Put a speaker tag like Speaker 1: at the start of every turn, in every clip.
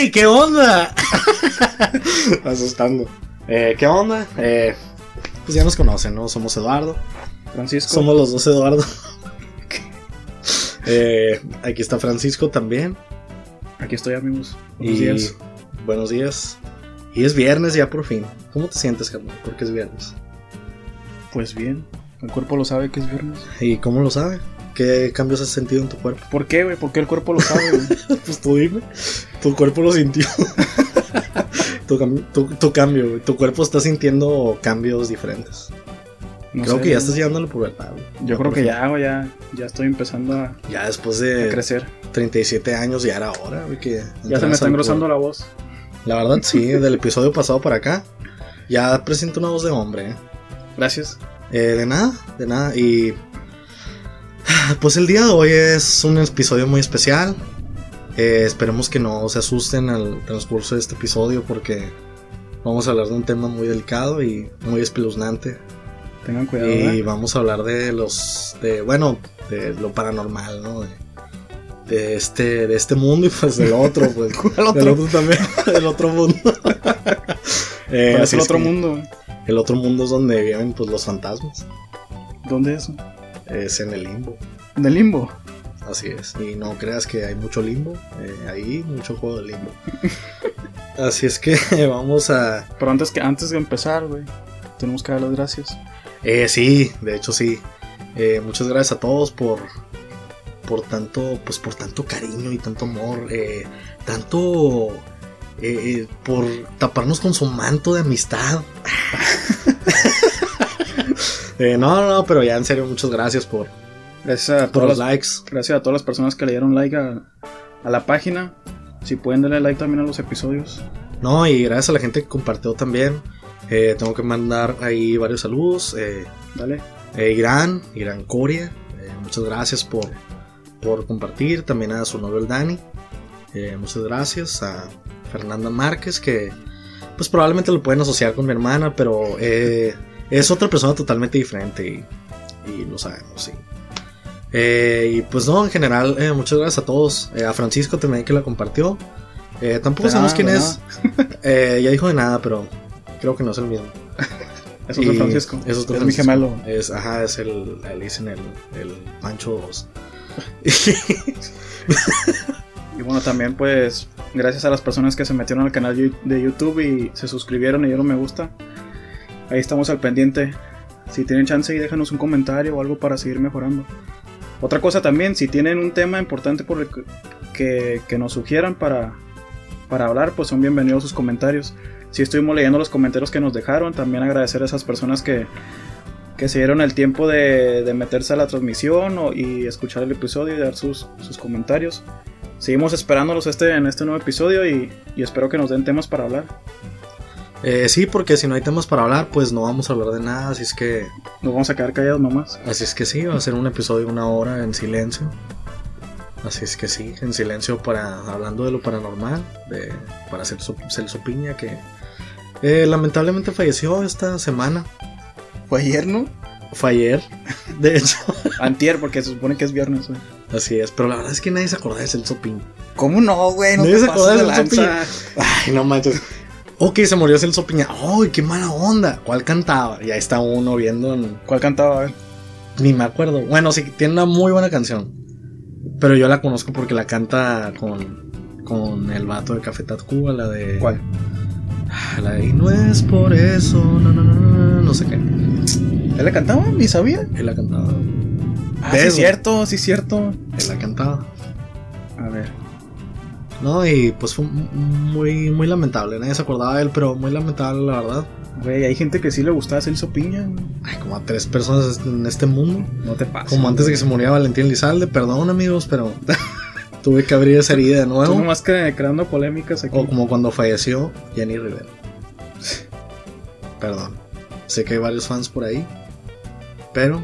Speaker 1: ¡Ey! ¿Qué onda? Asustando. Eh, ¿Qué onda? Eh, pues ya nos conocen, ¿no? Somos Eduardo.
Speaker 2: Francisco.
Speaker 1: Somos los dos Eduardo. Eh, aquí está Francisco también.
Speaker 2: Aquí estoy, amigos. Buenos
Speaker 1: y
Speaker 2: días.
Speaker 1: buenos días. Y es viernes ya por fin. ¿Cómo te sientes, carnal? Porque es viernes.
Speaker 2: Pues bien. El cuerpo lo sabe que es viernes.
Speaker 1: ¿Y cómo lo sabe? ¿Qué cambios has sentido en tu cuerpo?
Speaker 2: ¿Por qué, güey? ¿Por qué el cuerpo lo sabe, güey?
Speaker 1: Pues tú dime. Tu cuerpo lo sintió. tu, cam- tu- tu cambio, güey. Tu cuerpo está sintiendo cambios diferentes.
Speaker 2: No
Speaker 1: creo
Speaker 2: sé,
Speaker 1: que ya estás llegando a la pubertad, güey.
Speaker 2: Yo creo que ya, güey, ya, ya estoy empezando a,
Speaker 1: Ya después
Speaker 2: a
Speaker 1: de
Speaker 2: crecer.
Speaker 1: 37 años ya era hora, güey. Que
Speaker 2: Ya se me
Speaker 1: a
Speaker 2: está engrosando la voz.
Speaker 1: La verdad, sí. Del episodio pasado para acá. Ya presento una voz de hombre, ¿eh?
Speaker 2: Gracias.
Speaker 1: Eh, de nada, de nada. Y. Pues el día de hoy es un episodio muy especial. Eh, esperemos que no se asusten al transcurso de este episodio porque vamos a hablar de un tema muy delicado y muy espeluznante.
Speaker 2: Tengan cuidado,
Speaker 1: Y
Speaker 2: ¿eh?
Speaker 1: vamos a hablar de los. de bueno, de lo paranormal, ¿no? De, de este, de este mundo y pues del otro, pues. Del otro también, del otro mundo. Eh,
Speaker 2: ¿Cuál es el otro mundo?
Speaker 1: El otro mundo es donde viven pues los fantasmas.
Speaker 2: ¿Dónde es?
Speaker 1: Es en el limbo.
Speaker 2: En el limbo.
Speaker 1: Así es. Y no creas que hay mucho limbo. eh, ahí mucho juego de limbo. Así es que vamos a.
Speaker 2: Pero antes que antes de empezar, güey, tenemos que dar las gracias.
Speaker 1: Eh, sí, de hecho sí. Eh, muchas gracias a todos por. Por tanto. Pues por tanto cariño y tanto amor. eh, tanto. eh, eh, por taparnos con su manto de amistad. Eh, no, no, pero ya en serio, muchas gracias por,
Speaker 2: Gracias a
Speaker 1: por
Speaker 2: todas
Speaker 1: los
Speaker 2: las,
Speaker 1: likes.
Speaker 2: gracias a todas las personas que le dieron like a, a la página. Si pueden darle like también a los episodios.
Speaker 1: No, y gracias a la gente que compartió también. Eh, tengo que mandar ahí varios saludos. Eh,
Speaker 2: Dale.
Speaker 1: eh, Irán, Irán Coria, muchas gracias por, por compartir. También a su novio el Dani. eh, muchas gracias. A Fernanda Márquez, que pues probablemente lo pueden asociar con mi hermana, pero eh, es otra persona totalmente diferente y, y lo sabemos, sí. Eh, y pues no, en general, eh, muchas gracias a todos. Eh, a Francisco también que la compartió. Tampoco
Speaker 2: De
Speaker 1: sabemos
Speaker 2: nada,
Speaker 1: quién es. Ya dijo de nada, pero creo que no es el mismo.
Speaker 2: Es de Francisco.
Speaker 1: Es, otro
Speaker 2: Es mi
Speaker 1: Francisco.
Speaker 2: gemelo.
Speaker 1: Es, ajá, es el, le dicen el, el Pancho 2.
Speaker 2: Y bueno, también pues gracias a las personas que se metieron al canal de YouTube y se suscribieron y dieron me gusta. Ahí estamos al pendiente. Si tienen chance y déjanos un comentario o algo para seguir mejorando. Otra cosa también, si tienen un tema importante por que nos sugieran para, para hablar, pues son bienvenidos sus comentarios. Si estuvimos leyendo los comentarios que nos dejaron, también agradecer a esas personas que, que se dieron el tiempo de, de meterse a la transmisión o- y escuchar el episodio y dar sus, sus comentarios. Seguimos esperándolos este, en este nuevo episodio y, y espero que nos den temas para hablar.
Speaker 1: Eh, sí, porque si no hay temas para hablar, pues no vamos a hablar de nada. Así es que,
Speaker 2: Nos vamos a quedar callados nomás.
Speaker 1: así es que sí, va a ser un episodio de una hora en silencio. Así es que sí, en silencio para hablando de lo paranormal, de, para Celso, Celso Piña, que eh, lamentablemente falleció esta semana.
Speaker 2: ¿Fue ayer, no?
Speaker 1: Fue ayer, de hecho.
Speaker 2: Antier, porque se supone que es viernes, güey.
Speaker 1: Así es, pero la verdad es que nadie se acuerda de Celso Piña.
Speaker 2: ¿Cómo no, güey?
Speaker 1: No te pases de lanza. Ay, no manches. Ok, se murió Celso Piña. ¡Ay, qué mala onda! ¿Cuál cantaba? Y ahí está uno viendo. en-
Speaker 2: ¿Cuál cantaba? A ver.
Speaker 1: Ni me acuerdo. Bueno, sí, tiene una muy buena canción. Pero yo la conozco porque la canta con, con el vato de Café Tacuba, la de.
Speaker 2: ¿Cuál?
Speaker 1: Ah, La de. Y no es por eso. No, no, no, no, no sé qué.
Speaker 2: ¿Él la cantaba? Ni sabía.
Speaker 1: Él la cantaba.
Speaker 2: Ah,
Speaker 1: ¿Ves,
Speaker 2: sí, cierto, sí, cierto.
Speaker 1: Él la cantaba.
Speaker 2: A ver.
Speaker 1: ¿No? Y pues fue muy, muy lamentable. Nadie se acordaba de él, pero muy lamentable, la verdad.
Speaker 2: Güey, hay gente que sí le gustaba Celso Piña. güey.
Speaker 1: Ay, como a tres personas en este mundo.
Speaker 2: No te pases.
Speaker 1: Como antes de que se muriera Valentín Lizalde, perdón amigos, pero tuve que abrir esa herida de
Speaker 2: Tú
Speaker 1: nuevo.
Speaker 2: nomás que creando polémicas aquí.
Speaker 1: O como cuando falleció Jenny Rivera. Perdón. Sé que hay varios fans por ahí, pero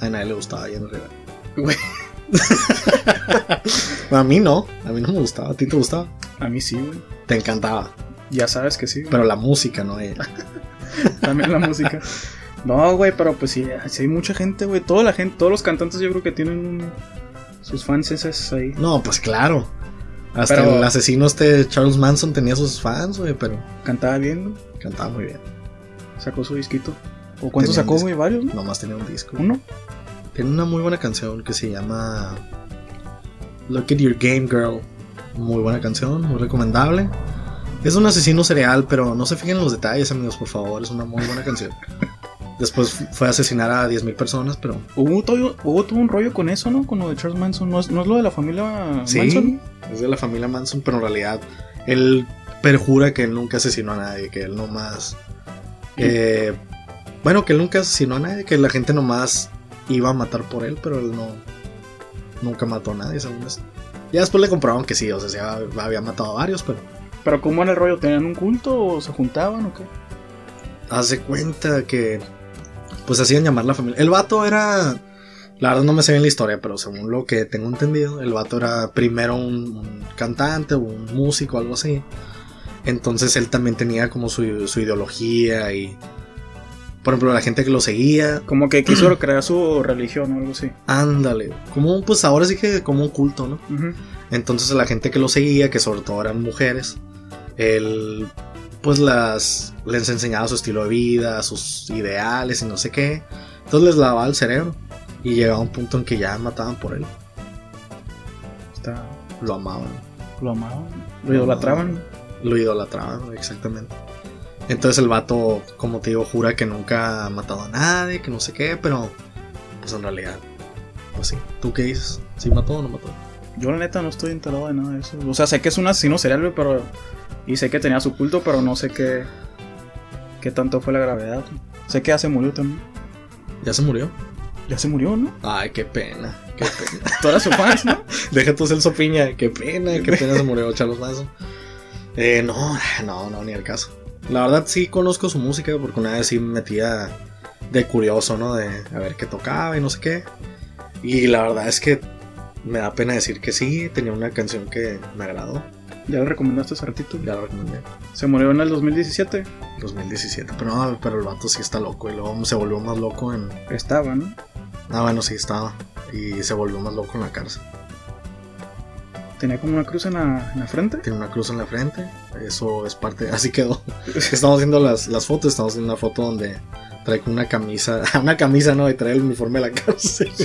Speaker 1: a nadie le gustaba Jenny Rivera.
Speaker 2: Güey.
Speaker 1: a mí no, a mí no me gustaba. ¿A ti te gustaba?
Speaker 2: A mí sí, güey.
Speaker 1: Te encantaba,
Speaker 2: Ya sabes que sí. güey.
Speaker 1: pero la música no ella.
Speaker 2: También la música. No, güey, pero pues sí, sí hay mucha gente, güey. Toda la gente, todos los cantantes yo creo que tienen sus fans esas ahí.
Speaker 1: No, pues claro. Hasta
Speaker 2: Pero-
Speaker 1: el asesino este Charles Manson tenía sus fans, güey, pero
Speaker 2: Cantaba bien, güey.
Speaker 1: cantaba muy bien.
Speaker 2: Sacó su disquito. ¿O
Speaker 1: Tenía un
Speaker 2: sacó, güey? Varios, ¿no?
Speaker 1: Nomás tenía un disco.
Speaker 2: Uno.
Speaker 1: Tiene una muy buena canción que se llama Look at Your Game Girl. Muy buena canción, muy recomendable. Es un asesino serial, pero no se fijen en los detalles, amigos, por favor. Es una muy buena canción. Después fu- fue a asesinar a 10.000 personas, pero
Speaker 2: Hubo todo, hubo todo un rollo con eso, ¿no? Con lo de Charles Manson. ¿No es, no es lo de la familia
Speaker 1: sí,
Speaker 2: Manson?
Speaker 1: es de la familia Manson, pero en realidad él perjura que él nunca asesinó a nadie, que él nomás... eh, bueno, que él nunca asesinó a nadie, que la gente nomás iba a matar por él, pero él no... Nunca mató a nadie, según esto. Ya después le comprobaron que sí, o sea, había- había matado a varios, pero...
Speaker 2: ¿Pero cómo era el rollo? ¿Tenían un culto o se juntaban o qué?
Speaker 1: Hace cuenta que... Pues hacían llamar la familia. El vato era... La verdad no me sé bien la historia, pero según lo que tengo entendido, el vato era primero un, un cantante o un músico, algo así. Entonces él también tenía como su, su ideología y... Por ejemplo, la gente que lo seguía,
Speaker 2: Como que quiso crear su religión o algo así.
Speaker 1: ándale, como pues ahora sí que como un culto, ¿no? Entonces la gente que lo seguía, que sobre todo eran mujeres, él pues las les enseñaba su estilo de vida, sus ideales y no sé qué. Entonces les lavaba el cerebro y llegaba un punto en que ya mataban por él,
Speaker 2: Está,
Speaker 1: lo amaban,
Speaker 2: lo amaban. Lo idolatraban.
Speaker 1: lo idolatraban, exactamente. Entonces el vato, como te digo, jura que nunca ha matado a nadie, que no sé qué, pero pues en realidad, pues sí. ¿Tú qué dices? ¿Sí mató o no mató?
Speaker 2: Yo la neta no estoy enterado de nada de eso. O sea, sé que es un asesino serial, pero... Y sé que tenía su culto, pero no sé qué... ¿Qué tanto fue la gravedad? Sé que ya se murió también.
Speaker 1: ¿Ya se murió?
Speaker 2: Ya se murió, ¿no?
Speaker 1: Ay, qué pena, qué pena.
Speaker 2: Tú eras su fan, ¿no?
Speaker 1: Deja tu Celso Piña, qué pena, qué pena se murió Charles Manson. Eh, no, no, no, ni el caso. La verdad sí conozco su música porque una vez sí me metía de curioso, ¿no? De a ver qué tocaba y no sé qué. Y la verdad es que me da pena decir que sí, tenía una canción que me agradó.
Speaker 2: Ya le recomendaste hace ratito.
Speaker 1: Ya la recomendé.
Speaker 2: Se murió en el 2017.
Speaker 1: 2017. Pero no, pero el vato sí está loco. Y luego se volvió más loco en.
Speaker 2: Estaba, ¿no?
Speaker 1: Ah, bueno, sí estaba. Y se volvió más loco en la cárcel.
Speaker 2: Tenía como una cruz en la, en la frente.
Speaker 1: Tiene una cruz en la frente. Eso es parte. Así quedó. Estamos viendo las, las fotos. Estamos viendo una foto donde trae como una camisa. Una camisa, ¿no? Y trae el uniforme de la cárcel.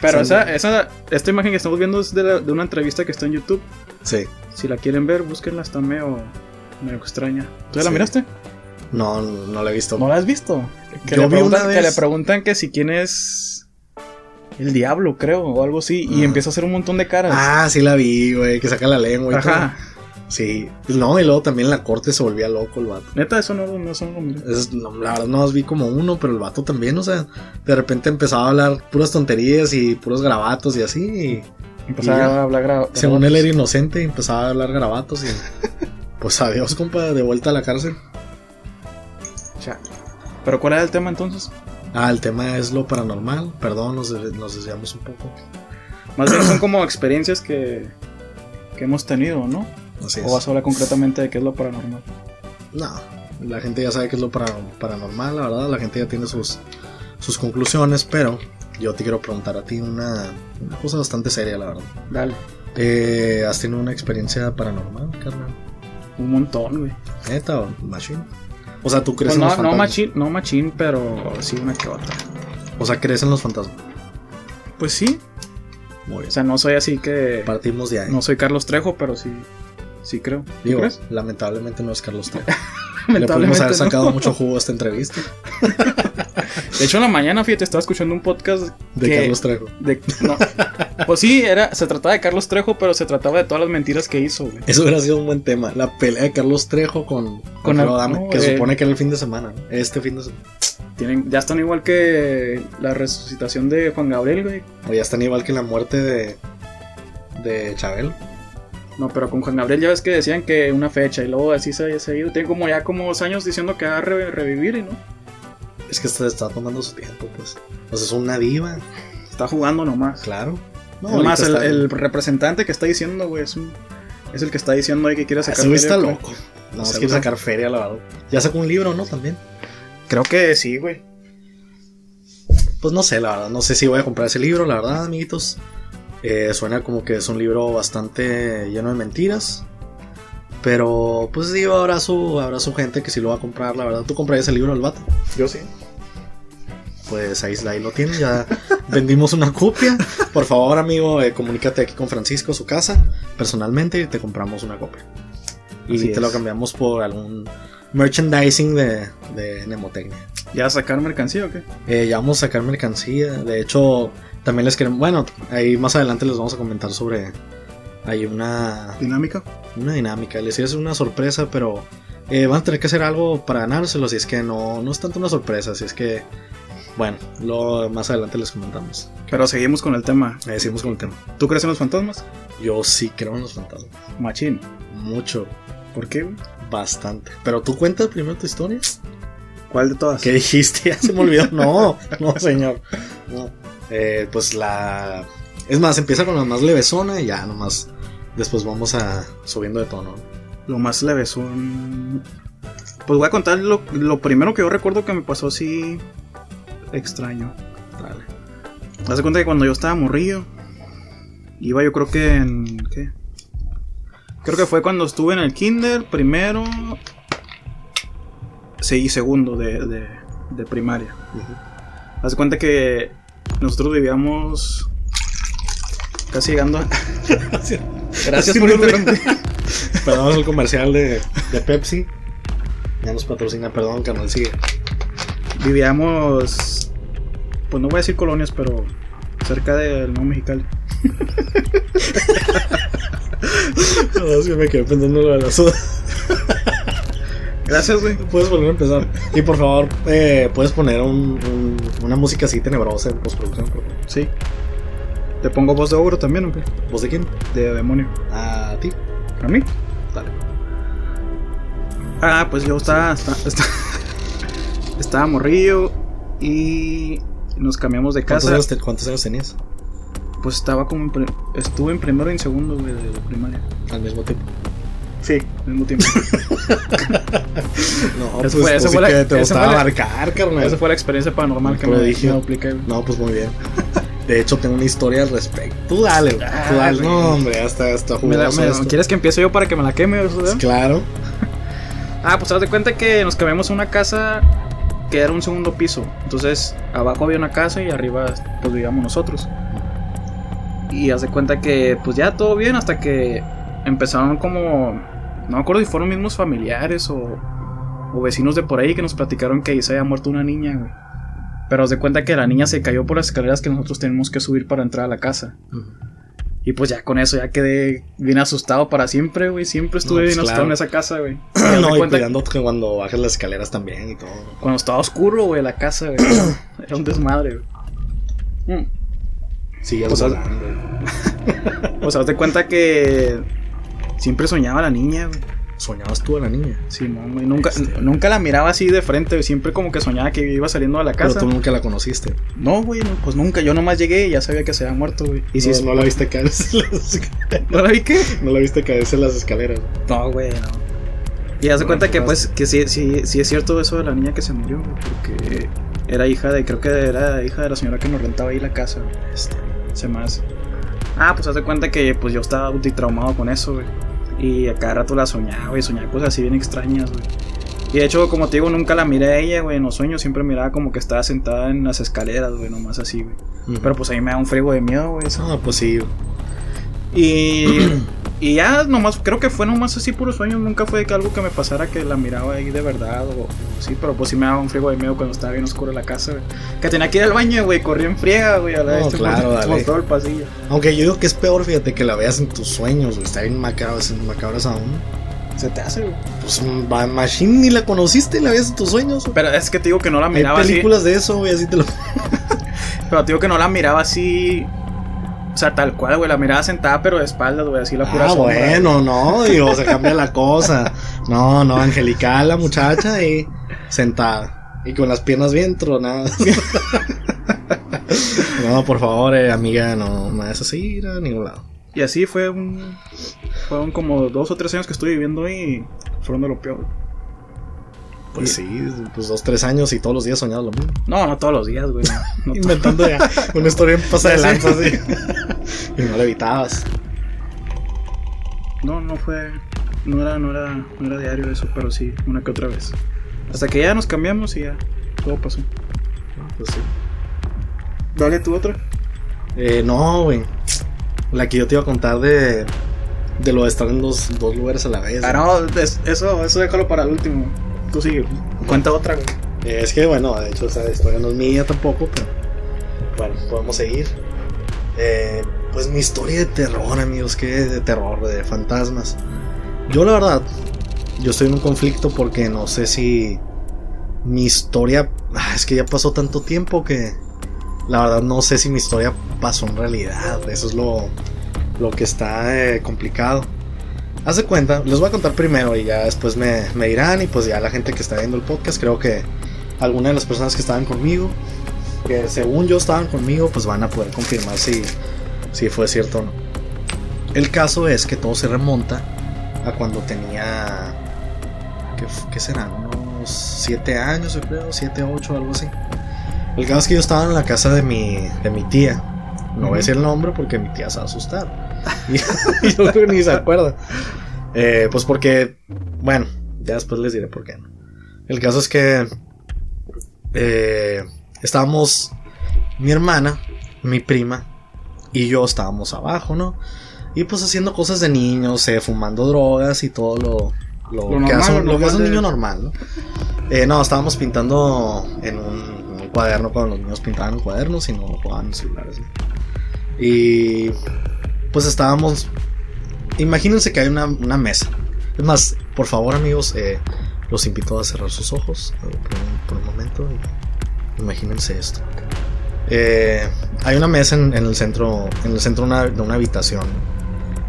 Speaker 2: Pero
Speaker 1: Sí.
Speaker 2: esa, esa, esta imagen que estamos viendo es de, la- de una entrevista que está en YouTube.
Speaker 1: Sí.
Speaker 2: Si la quieren ver, búsquenla, está medio, medio extraña. ¿Tú ya la miraste?
Speaker 1: No, no la he visto.
Speaker 2: ¿No la has visto? Que,
Speaker 1: Yo
Speaker 2: le
Speaker 1: vi
Speaker 2: preguntan,
Speaker 1: una
Speaker 2: que le preguntan que si quién es el diablo, creo, o algo así, y
Speaker 1: Ah.
Speaker 2: empieza a hacer un montón de caras.
Speaker 1: Ah, sí la vi, güey. Que saca la lengua y
Speaker 2: Ajá.
Speaker 1: todo. Sí. No, y luego también la corte se volvía loco el vato.
Speaker 2: Neta, eso no, no, miré.
Speaker 1: Es- no, la verdad no más vi como uno, pero el vato también, o sea, de repente empezaba a hablar puras tonterías y puros grabatos y así. Y
Speaker 2: Empezaba
Speaker 1: Y ya.
Speaker 2: a hablar gra-
Speaker 1: según él
Speaker 2: grabatos.
Speaker 1: era inocente, empezaba a hablar grabatos y pues adiós, compa, de vuelta a la cárcel.
Speaker 2: Cha. Pero ¿cuál era el tema entonces?
Speaker 1: Ah, el tema es lo paranormal. Perdón, nos, nos desviamos un poco.
Speaker 2: Más bien son como experiencias que, que hemos tenido, ¿no?
Speaker 1: Así
Speaker 2: O
Speaker 1: es.
Speaker 2: vas a hablar concretamente de qué es lo paranormal.
Speaker 1: No, la gente ya sabe qué es lo para- paranormal, la verdad. La gente ya tiene sus, sus conclusiones, pero yo te quiero preguntar a ti una, una cosa bastante seria, la verdad.
Speaker 2: Dale.
Speaker 1: Eh, ¿Has tenido una experiencia paranormal, carnal?
Speaker 2: Un montón, güey.
Speaker 1: ¿Neta o machine? O sea, ¿tú crees
Speaker 2: Pues
Speaker 1: en
Speaker 2: no,
Speaker 1: los
Speaker 2: no
Speaker 1: fantasmas?
Speaker 2: machín, no machín, pero sí una que otra.
Speaker 1: O sea, ¿crees en los fantasmas?
Speaker 2: Pues sí.
Speaker 1: Muy
Speaker 2: O
Speaker 1: bien.
Speaker 2: sea, no soy así que.
Speaker 1: Partimos de ahí.
Speaker 2: No soy Carlos Trejo, pero sí. Sí creo. ¿Tú
Speaker 1: Digo,
Speaker 2: crees?
Speaker 1: lamentablemente no es Carlos Trejo. Le pudimos haber
Speaker 2: no.
Speaker 1: sacado mucho jugo a esta entrevista
Speaker 2: De hecho, en la mañana, fíjate, estaba escuchando un podcast
Speaker 1: de
Speaker 2: que-
Speaker 1: Carlos Trejo.
Speaker 2: de- no. Pues sí, era, se trataba de Carlos Trejo, pero se trataba de todas las mentiras que hizo, güey.
Speaker 1: Eso hubiera sido un buen tema. La pelea de Carlos Trejo con, con
Speaker 2: el-
Speaker 1: Adame,
Speaker 2: no,
Speaker 1: que
Speaker 2: eh.
Speaker 1: supone que era el fin de semana. ¿no? Este fin de semana.
Speaker 2: Tienen, ya están igual que la resucitación de Juan Gabriel, güey.
Speaker 1: O ya están igual que la muerte de, de Chabel.
Speaker 2: No, pero con Juan Gabriel ya ves que decían que una fecha y luego así se había seguido. Tiene como ya como dos años diciendo que va a re- revivir y no.
Speaker 1: Es que se está tomando su tiempo, pues. O sea, es una diva,
Speaker 2: Está jugando nomás.
Speaker 1: claro. No,
Speaker 2: No, más, el, representante que está diciendo, güey, es, un- es el que está diciendo ahí que quiere sacar.
Speaker 1: Güey
Speaker 2: feria,
Speaker 1: está
Speaker 2: güey.
Speaker 1: loco. No,
Speaker 2: Seguro.
Speaker 1: quiere sacar feria, la verdad. Ya sacó un libro, ¿no? También.
Speaker 2: Creo que sí, güey.
Speaker 1: Pues no sé, la verdad. No sé si voy a comprar ese libro, la verdad, amiguitos. Eh, suena como que es un libro bastante lleno de mentiras. Pero pues digo, habrá su, habrá su gente que sí lo va a comprar, la verdad. ¿Tú comprarías el libro del vato?
Speaker 2: Yo sí.
Speaker 1: Pues ahí, ahí lo tienen, ya vendimos una copia. Por favor, amigo, eh, comunícate aquí con Francisco, su casa, personalmente, y te compramos una copia. Y
Speaker 2: Así
Speaker 1: te lo cambiamos por algún merchandising de, de Nemotecnia.
Speaker 2: ¿Ya a sacar mercancía o qué?
Speaker 1: Eh, ya vamos a sacar mercancía. De hecho, también les queremos. Bueno, ahí más adelante les vamos a comentar sobre. Hay una,
Speaker 2: Dinámica.
Speaker 1: una dinámica. Les es una sorpresa, pero eh, van a tener que hacer algo para ganárselo. Si es que no, no es tanto una sorpresa. Si es que. Bueno, lo, más adelante les comentamos.
Speaker 2: Pero seguimos con el tema.
Speaker 1: Eh, seguimos con el tema.
Speaker 2: ¿Tú crees en los fantasmas?
Speaker 1: Yo sí creo en los fantasmas.
Speaker 2: Machín.
Speaker 1: Mucho,
Speaker 2: ¿Por qué,
Speaker 1: bastante. Pero tú cuentas primero tu historia.
Speaker 2: ¿Cuál de todas?
Speaker 1: ¿Qué dijiste? Ya se me olvidó. No, no, señor. No. Eh, pues la. Es más, empieza con la más levesona y ya nomás. Después vamos a subiendo de tono.
Speaker 2: Lo más leve son. Pues voy a contar lo, lo primero que yo recuerdo que me pasó así. extraño.
Speaker 1: Dale.
Speaker 2: Haz de cuenta que cuando yo estaba morrillo. Iba yo creo que en. ¿Qué? Creo que fue cuando estuve en el kinder, primero. Sí, segundo de, de, de primaria. Haz de cuenta que nosotros vivíamos casi llegando a... Gracias por interrumpir.
Speaker 1: Perdón, el comercial de, de Pepsi. Ya nos patrocina, perdón, canal sigue.
Speaker 2: Vivíamos, pues no voy a decir colonias, pero cerca del Nuevo Mexicali.
Speaker 1: No, sí me quedé pensando en lo de la soda.
Speaker 2: Gracias, güey.
Speaker 1: Puedes volver a empezar. Y por favor, eh, puedes poner un- un- una música así tenebrosa en postproducción. por favor.
Speaker 2: Sí. ¿Te pongo voz de ogro también o qué?
Speaker 1: ¿Voz de quién?
Speaker 2: De demonio.
Speaker 1: A ti.
Speaker 2: ¿A mí?
Speaker 1: Dale.
Speaker 2: Ah, pues yo estaba, esta- esta- estaba morrillo y nos cambiamos de
Speaker 1: ¿Cuántos
Speaker 2: casa.
Speaker 1: años, te- cuántos años tenías?
Speaker 2: Pues estaba como en estuve en primero y en segundo güey, de primaria.
Speaker 1: Al mismo tiempo.
Speaker 2: Sí, al mismo tiempo.
Speaker 1: No,
Speaker 2: Eso fue- eso fue la-
Speaker 1: que te gustaba
Speaker 2: fue la-
Speaker 1: marcar, carnal.
Speaker 2: Esa fue la experiencia paranormal que me, güey.
Speaker 1: No, pues muy bien. De hecho, tengo una historia al respecto. Tú dale, güey.
Speaker 2: Ah,
Speaker 1: Tú dale. No, hombre, hasta, hasta
Speaker 2: Me. ¿Quieres que empiece yo para que me la queme? o sea?
Speaker 1: Claro.
Speaker 2: Ah, pues haz de cuenta que nos cambiamos a una casa que era un segundo piso. Entonces, abajo había una casa y arriba pues vivíamos nosotros. Y haz de cuenta que pues ya todo bien hasta que empezaron como no me acuerdo si fueron mismos familiares o, o vecinos de por ahí que nos platicaron que ahí se había muerto una niña, güey. Pero haz de cuenta que la niña se cayó por las escaleras que nosotros tenemos que subir para entrar a la casa. Y pues ya con eso ya quedé bien asustado para siempre, güey. Siempre estuve
Speaker 1: No, pues,
Speaker 2: bien asustado en esa casa, güey. Haz de
Speaker 1: No, y cuidando que cuando bajes las escaleras también y todo.
Speaker 2: cuando estaba oscuro, güey, la casa, güey. Era un desmadre, güey. Mm.
Speaker 1: Sí,
Speaker 2: Pues,
Speaker 1: pues,
Speaker 2: haz- O sea, te cuenta que siempre soñaba la niña, güey.
Speaker 1: soñabas tú a la niña.
Speaker 2: Sí, no, güey. Nunca,
Speaker 1: Este.
Speaker 2: nunca la miraba así de frente, güey. Siempre como que soñaba que iba saliendo de la
Speaker 1: Pero
Speaker 2: casa.
Speaker 1: tú nunca la conociste.
Speaker 2: No, güey, no, pues nunca. Yo nomás llegué y ya sabía que se había muerto, güey. Y si
Speaker 1: no,
Speaker 2: es-
Speaker 1: no la viste caerse en las escaleras.
Speaker 2: ¿No la vi qué?
Speaker 1: No la viste caerse en las escaleras.
Speaker 2: No, güey, no. Y haz de cuenta que, pues, que sí, sí, sí es cierto eso de la niña que se murió, güey. Porque era hija de, creo que era hija de la señora que nos rentaba ahí la casa, güey.
Speaker 1: Este,
Speaker 2: Se más. Ah, pues haz de cuenta que pues yo estaba traumado con eso, güey. Y a cada rato la soñaba, y soñaba cosas así bien extrañas, güey. Y de hecho, como te digo, nunca la miré a ella, güey. En los sueños siempre miraba como que estaba sentada en las escaleras, güey, nomás así, güey. Pero pues a mí me da un frigo de miedo, güey. eso.
Speaker 1: No, pues sí.
Speaker 2: Y, y ya nomás, creo que fue nomás así puro sueño. Nunca fue que algo que me pasara que la miraba ahí de verdad o, o sí, pero pues sí me daba un frigo de miedo cuando estaba bien oscuro la casa, güey. Que tenía que ir al baño, güey, corría en friega, güey, a la
Speaker 1: No,
Speaker 2: este,
Speaker 1: claro,
Speaker 2: por,
Speaker 1: dale.
Speaker 2: por todo el pasillo.
Speaker 1: Aunque yo digo que es peor, fíjate, que la veas en tus sueños, güey. Está bien macabras, macabras aún.
Speaker 2: Se te hace, güey.
Speaker 1: Pues Machine ni la conociste, la veías en tus sueños. güey.
Speaker 2: Pero es que te digo que no la
Speaker 1: Hay
Speaker 2: miraba así.
Speaker 1: películas de eso, güey, así te lo.
Speaker 2: Pero te digo que no la miraba así. O sea, tal cual, güey. La miraba sentada, pero de espaldas, güey. Así la pura
Speaker 1: Ah,
Speaker 2: sombra,
Speaker 1: bueno, no, digo, se cambia la cosa. No, no, angelical la muchacha y sentada. Y con las piernas bien tronadas. No, por favor, eh, amiga, no me vayas a seguir a ningún lado.
Speaker 2: Y así fue un. Fueron como dos o tres años que estuve viviendo y fueron de lo peor.
Speaker 1: Pues sí, pues dos, tres años y todos los días soñaba lo mismo.
Speaker 2: No, no todos los días, güey. No,
Speaker 1: Inventando ya una historia en pasa de lanza, así. y no le evitabas.
Speaker 2: No, no fue. No era, no era, no era diario eso, pero sí, una que otra vez. Hasta que ya nos cambiamos y ya todo pasó.
Speaker 1: Pues sí.
Speaker 2: Dale tú otra.
Speaker 1: Eh, no, güey. La que yo te iba a contar de. De lo de estar en dos, dos lugares a la vez.
Speaker 2: Ah, no, es- eso, eso déjalo para el último. Cuenta otra.
Speaker 1: Eh, es que, bueno, de hecho, esa historia no es mía tampoco, pero. Bueno, podemos seguir. Eh, pues mi historia de terror, amigos, que de terror, de fantasmas. Yo, la verdad, yo estoy en un conflicto porque no sé si mi historia. ah, es que ya pasó tanto tiempo que. La verdad, no sé si mi historia pasó en realidad. Eso es lo, lo que está eh, complicado. Haz de cuenta, les voy a contar primero y ya después me, me dirán. Y pues ya la gente que está viendo el podcast, creo que alguna de las personas que estaban conmigo, que según yo estaban conmigo, pues van a poder confirmar si, si fue cierto o no. El caso es que todo se remonta a cuando tenía. ¿Qué, qué serán? Unos 7 años, yo creo, 7, 8, algo así. El caso es que yo estaba en la casa de mi, de mi tía. No voy a decir el nombre porque mi tía se va a asustar. Y, yo creo que ni se acuerda. Eh, pues porque, bueno, ya después les diré por qué. El caso es que eh, estábamos, mi hermana, mi prima y yo estábamos abajo, ¿no? Y pues haciendo cosas de niños, eh, fumando drogas y todo lo, lo,
Speaker 2: Lo
Speaker 1: que,
Speaker 2: normal,
Speaker 1: hace,
Speaker 2: lo
Speaker 1: un- lo que hace un
Speaker 2: normal de-
Speaker 1: niño normal, ¿no? Eh, no, estábamos pintando en un, en un cuaderno cuando los niños pintaban en cuadernos y no jugaban en celulares. ¿no? Y pues estábamos. Imagínense que hay una, mesa. Es más, por favor, amigos, eh, los invito a cerrar sus ojos eh, por, un, momento. imagínense esto. Eh, hay una mesa en, el centro, en el centro de una, habitación.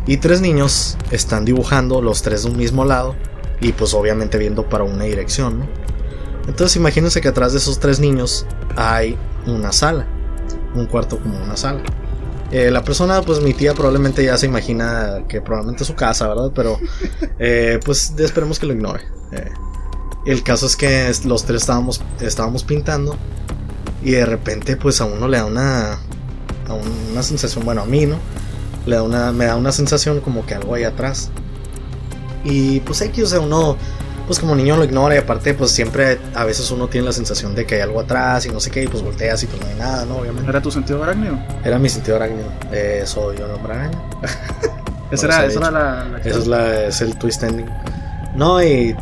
Speaker 1: Y tres niños están dibujando, los tres de un mismo lado. Y pues obviamente viendo para una dirección. Entonces imagínense que atrás de esos tres niños hay una sala. Un cuarto como una sala. Eh, la persona, pues mi tía probablemente ya se imagina que probablemente es su casa, ¿verdad? Pero eh, pues esperemos que lo ignore. Eh, el caso es que los tres estábamos, estábamos pintando y de repente pues a uno le da una, a una sensación, bueno a mí, ¿no? Le da una, me da una sensación como que algo hay atrás. Y pues X, o sea, uno, pues como niño lo ignora y aparte pues siempre a veces uno tiene la sensación de que hay algo atrás y no sé qué y pues volteas y pues no hay nada, ¿no? Obviamente.
Speaker 2: ¿Era tu sentido arácnido?
Speaker 1: Era mi sentido arácnido. Eh, soy un hombre araña.
Speaker 2: Esa
Speaker 1: No
Speaker 2: era, esa era la, la
Speaker 1: Eso es, la, es el twist ending. No, y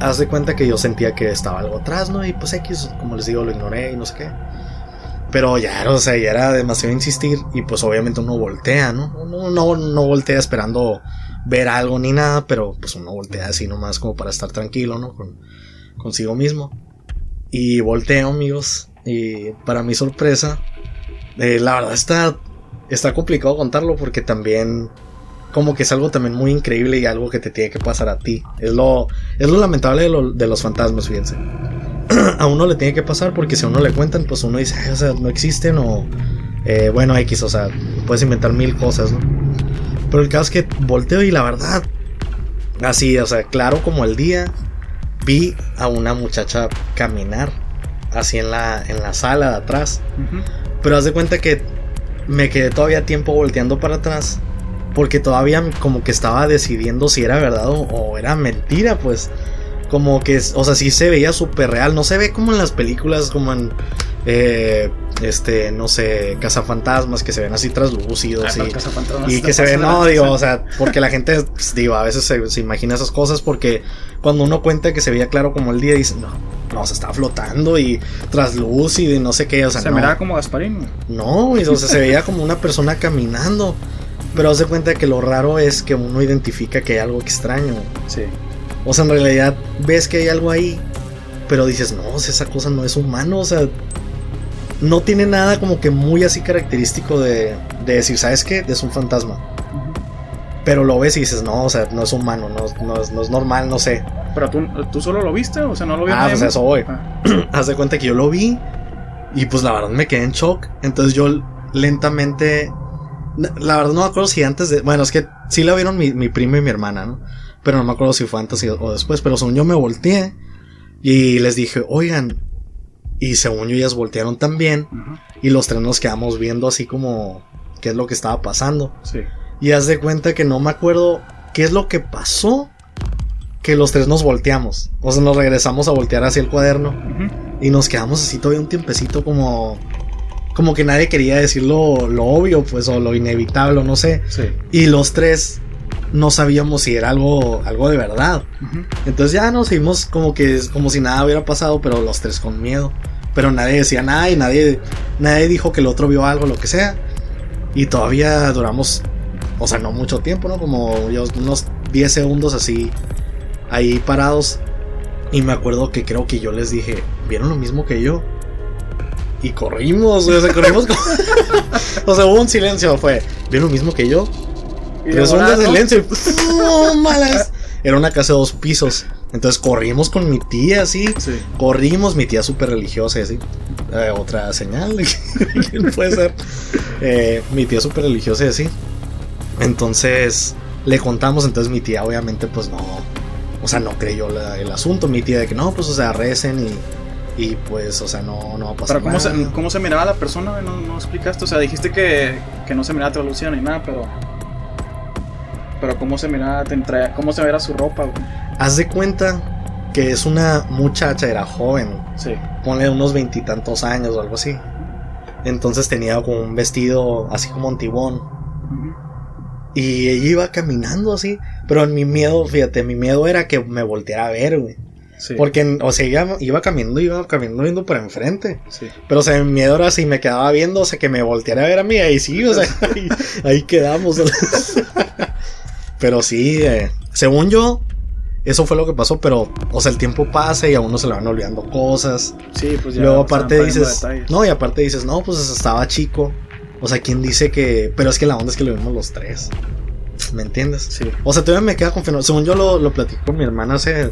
Speaker 1: haz de cuenta que yo sentía que estaba algo atrás, ¿no? Y pues X, como les digo, lo ignoré y no sé qué. Pero ya, o sea, ya era demasiado insistir y pues obviamente uno voltea, ¿no? Uno no, no voltea esperando ver algo ni nada, pero pues uno voltea así nomás como para estar tranquilo, ¿no? Con, consigo mismo. Y volteo, amigos. Y para mi sorpresa, eh, la verdad está, está complicado contarlo porque también como que es algo también muy increíble y algo que te tiene que pasar a ti. Es lo, es lo lamentable de, lo- de los fantasmas, fíjense. a uno le tiene que pasar porque si a uno le cuentan, pues uno dice, "Ay, o sea, no existen o, eh, bueno, X, o sea, puedes inventar mil cosas, ¿no? Pero el caso es que volteo y la verdad, así, o sea, claro como el día, vi a una muchacha caminar así en la, en la sala de atrás. Pero haz de cuenta que me quedé todavía tiempo volteando para atrás. Porque todavía como que estaba decidiendo si era verdad o, o era mentira, pues. Como que, o sea, sí se veía súper real. No se ve como en las películas, como en, eh, este, no sé, cazafantasmas, que se ven así traslúcidos.
Speaker 2: Ah,
Speaker 1: y, y que se
Speaker 2: pasa
Speaker 1: ve,
Speaker 2: de
Speaker 1: no, digo, o sea, porque la gente, pues, digo, a veces se, se imagina esas cosas porque cuando uno cuenta que se veía claro como el día, dice, no, no, se estaba flotando y traslúcido y no sé qué, o sea,
Speaker 2: se
Speaker 1: no.
Speaker 2: miraba como Gasparín.
Speaker 1: No, o sea, se veía como una persona caminando. Pero haz de cuenta que lo raro es que uno identifica que hay algo extraño.
Speaker 2: Sí.
Speaker 1: O sea, en realidad ves que hay algo ahí, pero dices, no, o sea, esa cosa no es humano, o sea, no tiene nada como que muy así característico de, de decir, ¿sabes qué? Es un fantasma. Pero lo ves y dices, no, o sea, no es humano, no, no es, no es normal, no sé.
Speaker 2: Pero tú, tú solo lo viste, o sea, no lo vio
Speaker 1: Ah, pues eso voy.
Speaker 2: Ah,
Speaker 1: Haz de cuenta que yo lo vi y pues la verdad me quedé en shock. Entonces yo lentamente, la verdad no me acuerdo si antes de, bueno, es que sí la vieron mi, mi prima y mi hermana, ¿no? Pero no me acuerdo si fue antes o después, pero según yo me volteé y les dije, oigan, y según yo ellas voltearon también y los tres nos quedamos viendo así como, qué es lo que estaba pasando.
Speaker 2: Sí.
Speaker 1: Y haz de cuenta que no me acuerdo qué es lo que pasó. Que los tres nos volteamos. O sea, nos regresamos a voltear hacia el cuaderno. Y nos quedamos así todavía un tiempecito como... Como que nadie quería decir lo, lo obvio, pues, o lo inevitable, o no sé.
Speaker 2: Sí.
Speaker 1: Y los tres no sabíamos si era algo, algo de verdad. Entonces ya nos seguimos como que como si nada hubiera pasado, pero los tres con miedo. Pero nadie decía nada y nadie, nadie dijo que el otro vio algo, lo que sea. Y todavía duramos, o sea, no mucho tiempo, ¿no? Como yo, unos 10 segundos así, ahí parados. Y me acuerdo que creo que yo les dije, ¿vieron lo mismo que yo? Y corrimos, o sea, corrimos. como- o sea, hubo un silencio, fue, ¿vieron lo mismo que yo? Tres ondas de silencio. y ¡pum! malas. Era una casa de dos pisos. Entonces corrimos con mi tía así.
Speaker 2: Sí.
Speaker 1: Corrimos, mi tía súper religiosa así. Eh, otra señal quién puede ser. Eh, mi tía súper religiosa así. Entonces le contamos. Entonces mi tía, obviamente, pues no. O sea, no creyó la- el asunto. Mi tía de que no, pues, o sea, recen y. Y pues, o sea, no, no va a pasar
Speaker 2: Pero ¿cómo se,
Speaker 1: nada.
Speaker 2: ¿cómo se miraba la persona? No, no explicaste. O sea, dijiste que, que no se miraba traducción ni nada, pero. Pero ¿cómo se miraba? Te entra- ¿Cómo se veía su ropa? güey?
Speaker 1: Haz de cuenta que es una muchacha, era joven.
Speaker 2: Sí.
Speaker 1: ponle unos veintitantos años o algo así. Entonces tenía como un vestido así como antiguón.
Speaker 2: Ujú.
Speaker 1: Y ella iba caminando así. Pero en mi miedo, fíjate, mi miedo era que me volteara a ver, güey.
Speaker 2: Sí.
Speaker 1: Porque, o sea, ella iba caminando, iba caminando viendo para enfrente.
Speaker 2: Sí.
Speaker 1: Pero, o sea, mi miedo era si me quedaba viendo, o sea, que me volteara a ver a mí. Ahí sí, o sea, ahí, ahí quedamos. pero sí, eh, según yo, eso fue lo que pasó. Pero, o sea, el tiempo pasa y a uno se le van olvidando cosas.
Speaker 2: Sí, pues ya.
Speaker 1: Luego aparte dices, no, y aparte dices, no, pues estaba chico. O sea, ¿quién dice que...? Pero es que la onda es que lo vimos los tres. ¿Me entiendes?
Speaker 2: Sí.
Speaker 1: O sea, todavía me queda confiando. Según yo lo, lo platico con mi hermana hace...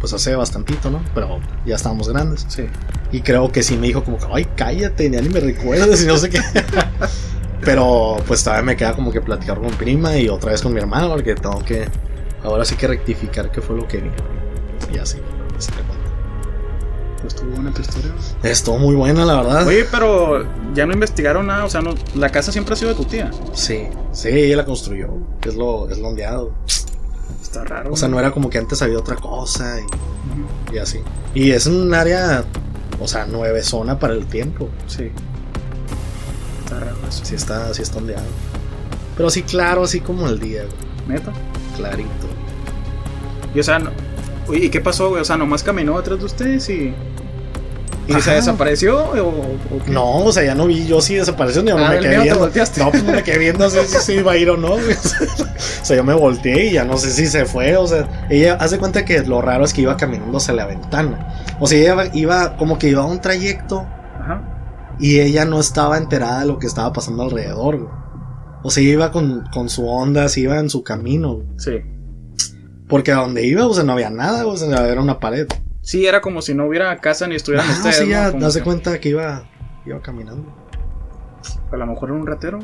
Speaker 1: Pues hace bastantito, ¿no? Pero ya estábamos grandes.
Speaker 2: Sí.
Speaker 1: Y creo que sí me dijo como que, ay, cállate, ya ni me recuerdas y no sé qué. Pero pues todavía me queda como que platicar con prima y otra vez con mi hermano porque tengo que... Ahora sí que rectificar qué fue lo que vi. Y así. así te cuento.
Speaker 2: Pues estuvo buena tu historia.
Speaker 1: Estuvo muy buena, la verdad.
Speaker 2: Oye, pero ya no investigaron nada. O sea, no, la casa siempre ha sido de tu tía.
Speaker 1: Sí, sí, ella la construyó. Es lo, es lo ondeado.
Speaker 2: Está raro.
Speaker 1: O sea, no era como que antes había otra cosa y, y así. Y es un área, o sea, nueve zona para el tiempo.
Speaker 2: Sí. Está raro eso.
Speaker 1: Sí está, sí está ondeado. Pero sí, claro, así como el día, güey,
Speaker 2: Neta.
Speaker 1: clarito.
Speaker 2: Y o sea, no- oye, ¿y qué pasó, güey? O sea, nomás caminó atrás de ustedes y. ¿Y se desapareció? ¿O, o qué?
Speaker 1: No, o sea, ya no vi yo sí desapareció ni no
Speaker 2: Ah,
Speaker 1: me quedé viendo. No, pues no me quedé viendo si si se iba a ir o no. güey. o sea, yo me volteé y ya no sé si se fue. O sea, ella hace cuenta que lo raro es que iba caminando hacia la ventana. O sea, ella iba, iba como que iba a un trayecto. Y ella no estaba enterada de lo que estaba pasando alrededor. güey. O sea, iba con, con su onda, se iba en su camino. güey.
Speaker 2: Sí.
Speaker 1: Porque a donde iba, o sea, no había nada, o sea, era una pared.
Speaker 2: Sí, era como si no hubiera casa ni estuvieran
Speaker 1: Ah,
Speaker 2: ustedes.
Speaker 1: sí,
Speaker 2: ¿no?
Speaker 1: ya, de
Speaker 2: que
Speaker 1: cuenta que iba, iba caminando.
Speaker 2: A lo mejor era un ratero.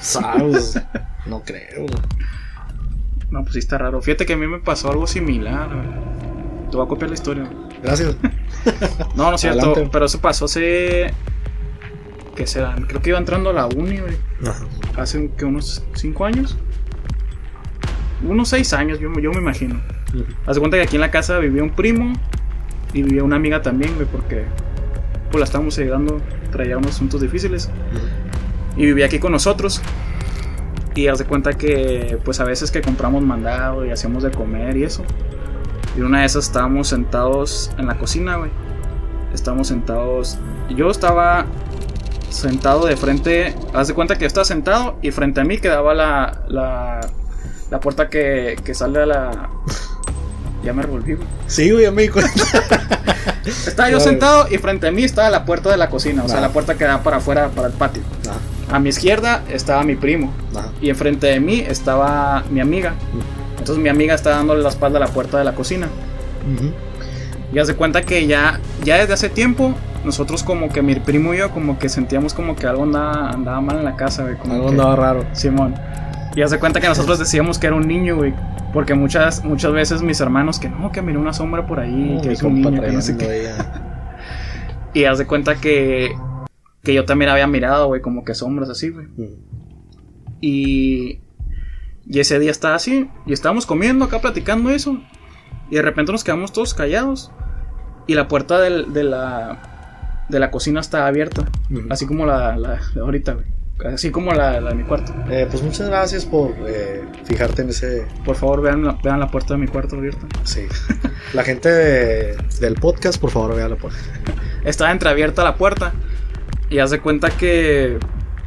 Speaker 1: ¿Sabes? no creo.
Speaker 2: No, pues sí está raro. Fíjate que a mí me pasó algo similar. güey. Te voy a copiar la historia.
Speaker 1: Gracias.
Speaker 2: No, no es cierto. Pero eso pasó hace. ¿Qué serán? Creo que iba entrando a la uni, güey.
Speaker 1: Ajá.
Speaker 2: Hace que unos 5 años. Unos 6 años, yo, yo me imagino. Haz de cuenta que aquí en la casa vivía un primo y vivía una amiga también, güey, porque pues la estábamos ayudando, traía unos asuntos difíciles. Y vivía aquí con nosotros. Y haz de cuenta que, pues a veces que compramos mandado y hacíamos de comer y eso. Y una de esas estábamos sentados en la cocina, güey. Estábamos sentados. Yo estaba sentado de frente. Haz de cuenta que yo estaba sentado y frente a mí quedaba la, la, la puerta que, que sale a la. Ya me revolví, güey.
Speaker 1: Sí, güey, ya me di cuenta.
Speaker 2: Estaba yo sentado y frente a mí estaba la puerta de la cocina, o sea, la puerta que da para afuera, para el patio. A mi izquierda estaba mi primo y enfrente de mí estaba mi amiga. Entonces mi amiga estaba dándole la espalda a la puerta de la cocina.
Speaker 1: Ujú.
Speaker 2: Y haz de cuenta que ya, ya desde hace tiempo, nosotros como que mi primo y yo como que sentíamos como que algo andaba, andaba mal en la casa, güey. Como
Speaker 1: Algo
Speaker 2: que-
Speaker 1: andaba raro.
Speaker 2: Simón. Y haz de cuenta que nosotros decíamos que era un niño, güey. Porque muchas, muchas veces mis hermanos que no, que miré una sombra por ahí,
Speaker 1: No,
Speaker 2: que es un niño, que no sé qué. Y haz de cuenta que Que yo también había mirado, güey, como que sombras así, güey.
Speaker 1: Mm.
Speaker 2: Y, y ese día estaba así, y estábamos comiendo acá platicando eso, y de repente nos quedamos todos callados, y la puerta del- de, la, de la cocina estaba abierta, así como la, la ahorita, güey. Así como la, la de mi cuarto.
Speaker 1: Eh, pues muchas gracias por eh, fijarte en ese.
Speaker 2: Por favor, vean la, vean la puerta de mi cuarto abierta.
Speaker 1: Sí. La gente de- del podcast, por favor, vea la puerta.
Speaker 2: Estaba entreabierta la puerta, y haz de cuenta que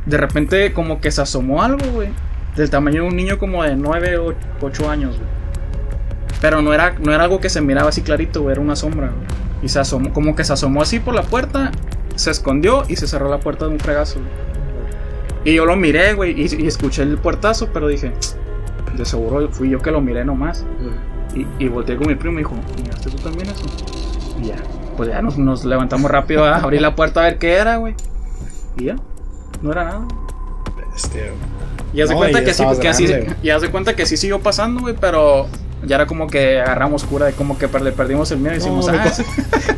Speaker 2: de repente como que se asomó algo, güey. Del tamaño de un niño como de 9 o 8 años, güey. Pero no era, no era algo que se miraba así clarito, güey, era una sombra, güey. Y se asomó, como que se asomó así por la puerta, se escondió y se cerró la puerta de un fregazo. Y yo lo miré, güey, y, y escuché el puertazo, pero dije, de seguro fui yo que lo miré nomás. Y, y volteé con mi primo y dijo, ¿miraste tú también eso? Y ya, pues ya nos, nos levantamos rápido a abrir la puerta a ver qué era, güey. Y ya, no era nada.
Speaker 1: Este,
Speaker 2: Y haz de
Speaker 1: No,
Speaker 2: cuenta
Speaker 1: y
Speaker 2: que sí, que así, y haz de cuenta que sí siguió pasando, güey, pero ya era como que agarramos cura de como que le perdimos el miedo y decimos,
Speaker 1: No,
Speaker 2: ah, sí".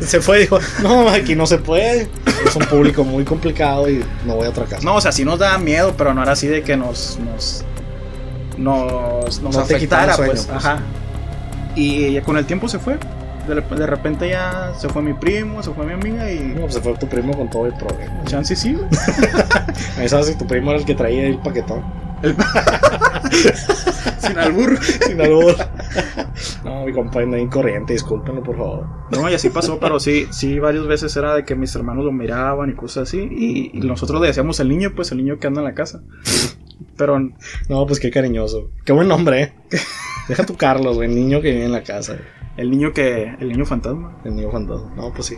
Speaker 1: se fue y dijo: No, aquí no se puede. Es un público muy complicado y no voy a otra casa.
Speaker 2: no, o sea, sí nos daba miedo, pero no era así de que nos, nos, nos, nos
Speaker 1: No el
Speaker 2: afectara,
Speaker 1: sueño,
Speaker 2: pues,
Speaker 1: pues.
Speaker 2: ajá. Y ya con el tiempo se fue. De, rep- de repente ya se fue mi primo, se fue mi amiga y
Speaker 1: No, pues se fue tu primo con todo el problema.
Speaker 2: chance sí,
Speaker 1: sabes si tu primo era el que traía el paquetón.
Speaker 2: Sin albur.
Speaker 1: Sin albur. No, mi compa anda incorriente, discúlpenlo, por favor.
Speaker 2: No, y así pasó, pero sí, sí, varias veces era de que mis hermanos lo miraban y cosas así. Y, y nosotros le decíamos el niño, pues el niño que anda en la casa. Pero
Speaker 1: No, pues qué cariñoso. Qué buen nombre, eh. Deja tu Carlos, güey, el niño que vive en la casa. güey.
Speaker 2: el niño que. El niño fantasma.
Speaker 1: El niño fantasma. No, pues sí.